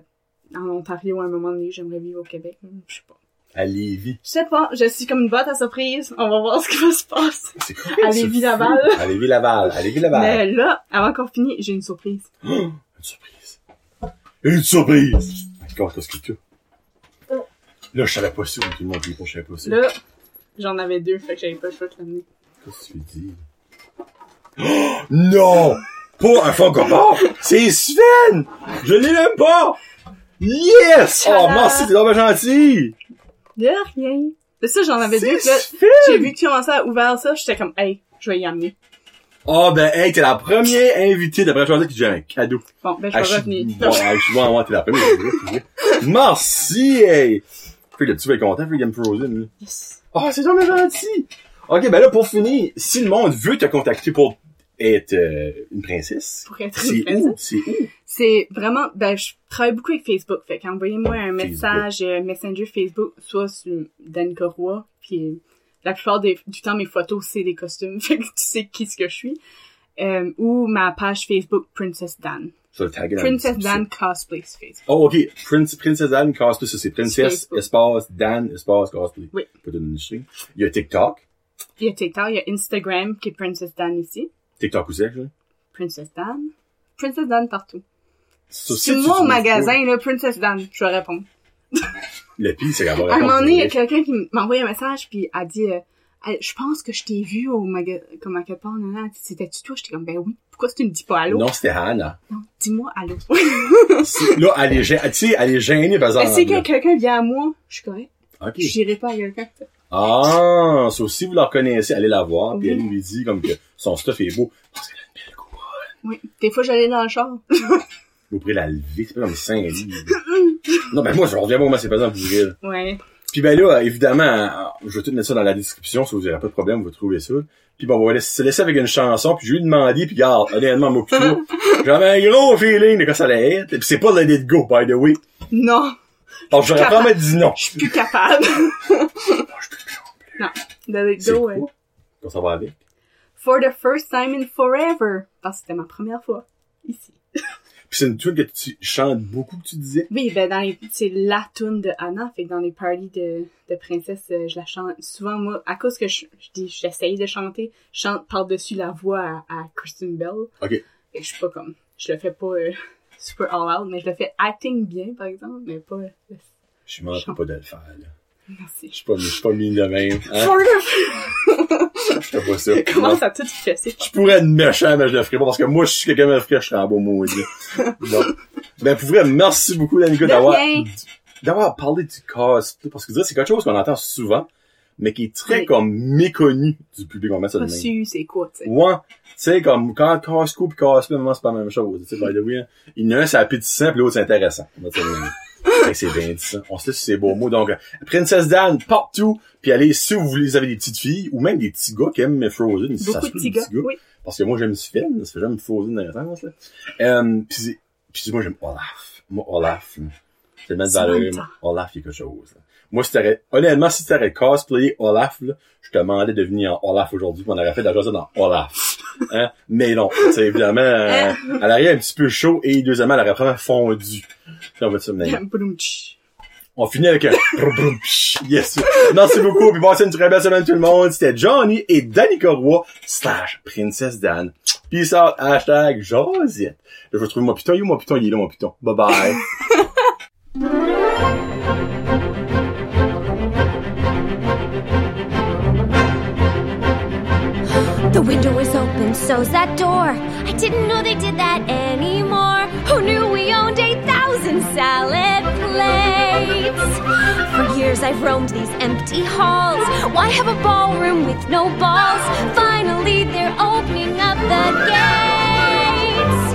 en Ontario à un moment donné, j'aimerais vivre au Québec, je sais pas.
À Lévis.
Je sais pas, je suis comme une boîte à surprise, on va voir ce qui va se passer.
C'est quoi?
À Lévis-Laval.
À Lévis-Laval. À Lévis-Laval.
Mais là, avant qu'on finisse, j'ai une surprise. *gasps*
Une surprise. Une surprise! Encore, qu'est-ce que tu? Là, je savais pas ça, tout le monde dit je savais pas ça.
Là, j'en avais deux, fait que j'avais pas le choix de l'amener.
Qu'est-ce que tu dis? Oh, non! Pas un Funko Pop! C'est Sven! Je l'ai même pas! Yes! Oh, merci, t'es vraiment gentil!
De rien. C'est ça, j'en avais deux, là, j'ai vu que tu commençais à ouvrir ça, j'étais comme, hey, je vais y amener.
Oh, ben, hey, t'es la première invitée d'après choisir qui j'ai un cadeau.
Bon, ben, je
Ah,
vais revenir.
Bon, je suis bon, moi, t'es la première. Merci, hey! Fait que le petit va être content, fait Game Frozen, là.
Yes.
Oh, c'est vraiment gentil! Ok, ben là, pour finir, si le monde veut te contacter pour être euh, une princesse,
Pour être une princesse.
où? C'est où?
C'est vraiment, ben, je travaille beaucoup avec Facebook. Fait qu'envoyez-moi un message, euh, Messenger Facebook, soit sur Dan Coroy, puis euh, la plupart des- du temps, mes photos, c'est des costumes. *laughs* Fait que tu sais qui ce que je suis. Euh, ou ma page Facebook, Princess Dan.
Ça, la
Princess. Dan Cosplays Facebook.
Oh, ok. Prince, Princess Dan Cosplay, ça c'est Princess, espace, Dan, espace, Cosplay.
Oui.
Pas de industrie. Il y a TikTok.
Il y a TikTok, il y a Instagram, qui est Princess Dan ici.
TikTok aussi, actually.
Princess Dan. Princess Dan partout.
Ça,
Si
tu
moi au magasin, là, Princess Dan, je vais répondre.
Le pire, c'est qu'elle
À un moment donné, il y a quelqu'un qui m'a envoyé un message, puis a dit, euh, je pense que je t'ai vu au magasin, comme à quelque part, non, non, c'était-tu toi? J'étais comme, ben oui. Pourquoi tu me dis pas allô?
Non, c'était Hannah.
Non, dis-moi allô.
Là, elle est, tu sais, elle est gênée, par exemple.
si quelqu'un vient à moi, je suis correct.
Ok.
J'irai pas à quelqu'un.
Ah, ça aussi, vous la reconnaissez, allez la voir, puis elle lui dit comme que son stuff est beau. Parce qu'elle a une belle couronne.
Oui. Des fois, j'allais dans le char. *laughs*
Vous pourrez la lever, c'est pas comme 5 livres. non, ben moi, je reviens moi, c'est pesant pour vrai.
Ouais.
Puis ben là, évidemment, je vais tout mettre ça dans la description, si vous n'aurez pas de problème, vous trouvez ça. Puis bon, on va se laisser avec une chanson, puis je lui ai demandé, puis regarde, honnêtement, toi, *laughs* j'avais un gros feeling de quoi ça allait être. Puis c'est pas Let It Go, by the way.
Non.
Donc j'aurais pas dit non.
Je suis plus capable. *laughs* non. Let it
C'est
go,
quoi?
ouais.
Ça va avec.
For the first time in forever. Parce que c'était ma première fois. Ici. *laughs*
Puis c'est une tune que tu chantes beaucoup, que tu disais?
Oui, ben dans les, c'est la tune de Anna, fait que dans les parties de, de princesse, euh, je la chante souvent moi, à cause que je, je dis, j'essaye de chanter, je chante par-dessus la voix à, à Kristen Bell.
Ok.
Et je suis pas comme, je le fais pas euh, super all out, mais je le fais acting bien, par exemple, mais pas,
Je suis manque pas de le faire, là.
merci.
Je suis pas, je suis pas mis de même. Hein? Je fais pas ça. *laughs*
Comment ça tout fait, c'est
Je pourrais être méchant, mais je le ferai pas parce que moi, je suis quelqu'un de ferait, je serais en beau maudit. *laughs* Donc, ben, pour vrai, merci beaucoup, Danica, d'avoir, d'avoir parlé du cosplay, parce que c'est quelque chose qu'on entend souvent, mais qui est très, comme, méconnu du public, on met ça de
Pas
même.
su, c'est quoi, tu sais.
Ouais. Tu sais, comme, quand Costco pis cosplay, c'est pas la même chose. Tu sais, by the way, hein. Il y en a un, c'est appétissant, pis l'autre, c'est intéressant. *laughs* C'est bien dit ça. On se laisse sur ces beaux mots. Donc, euh, Princesse Dan, partout. Puis allez, si vous voulez, vous avez des petites filles, ou même des petits gars qui aiment Frozen. ça
Beaucoup
se
de petits gars, oui.
Parce que moi, j'aime. Ça fait j'aime Frozen dans sens, là. Euh, pis, c'est- pis moi, j'aime Olaf. Moi, Olaf. C'est le mettre dans le. Olaf, il y a quelque chose, là. Moi, si t'aurais, honnêtement, si t'aurais cosplayé Olaf, là, je te demandais de venir en Olaf aujourd'hui, on aurait fait de la chose dans Olaf. *laughs* Hein? Mais non, c'est évidemment, euh, elle arrive un petit peu chaud et deuxièmement, elle aurait vraiment fondu. On va on finit avec un *laughs* yes. Merci beaucoup, puis passez une très belle semaine tout le monde. C'était Johnny et Danica Roy slash Princesse Dan. Peace out, hashtag Josette. Je mon piton, il est où mon piton? Il est là, mon piton. Bye bye. *laughs*
And so's that door. I didn't know they did that anymore. Who knew we owned 8,000 salad plates? For years I've roamed these empty halls. Why have a ballroom with no balls? Finally, they're opening up the gates.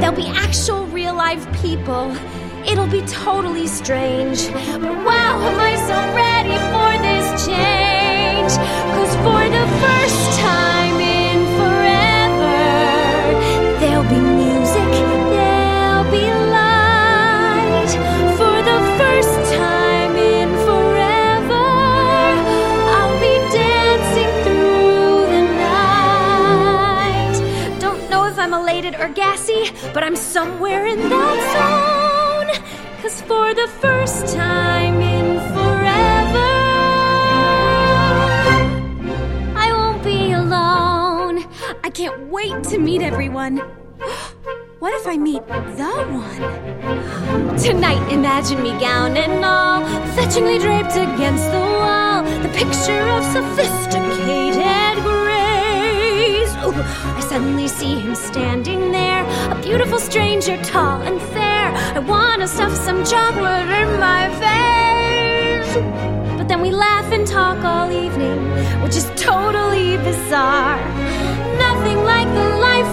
There'll be actual real life people. It'll be totally strange. But wow, am I so ready for this change? Cause for the first time or gassy, but I'm somewhere in that zone. Cause for the first time in forever, I won't be alone. I can't wait to meet everyone. What if I meet the one? Tonight, imagine me gown and all, fetchingly draped against the wall, the picture of sophisticated grace. Ooh, I suddenly see him standing there, a beautiful stranger, tall and fair. I wanna stuff some chocolate in my face. But then we laugh and talk all evening, which is totally bizarre. Nothing like the life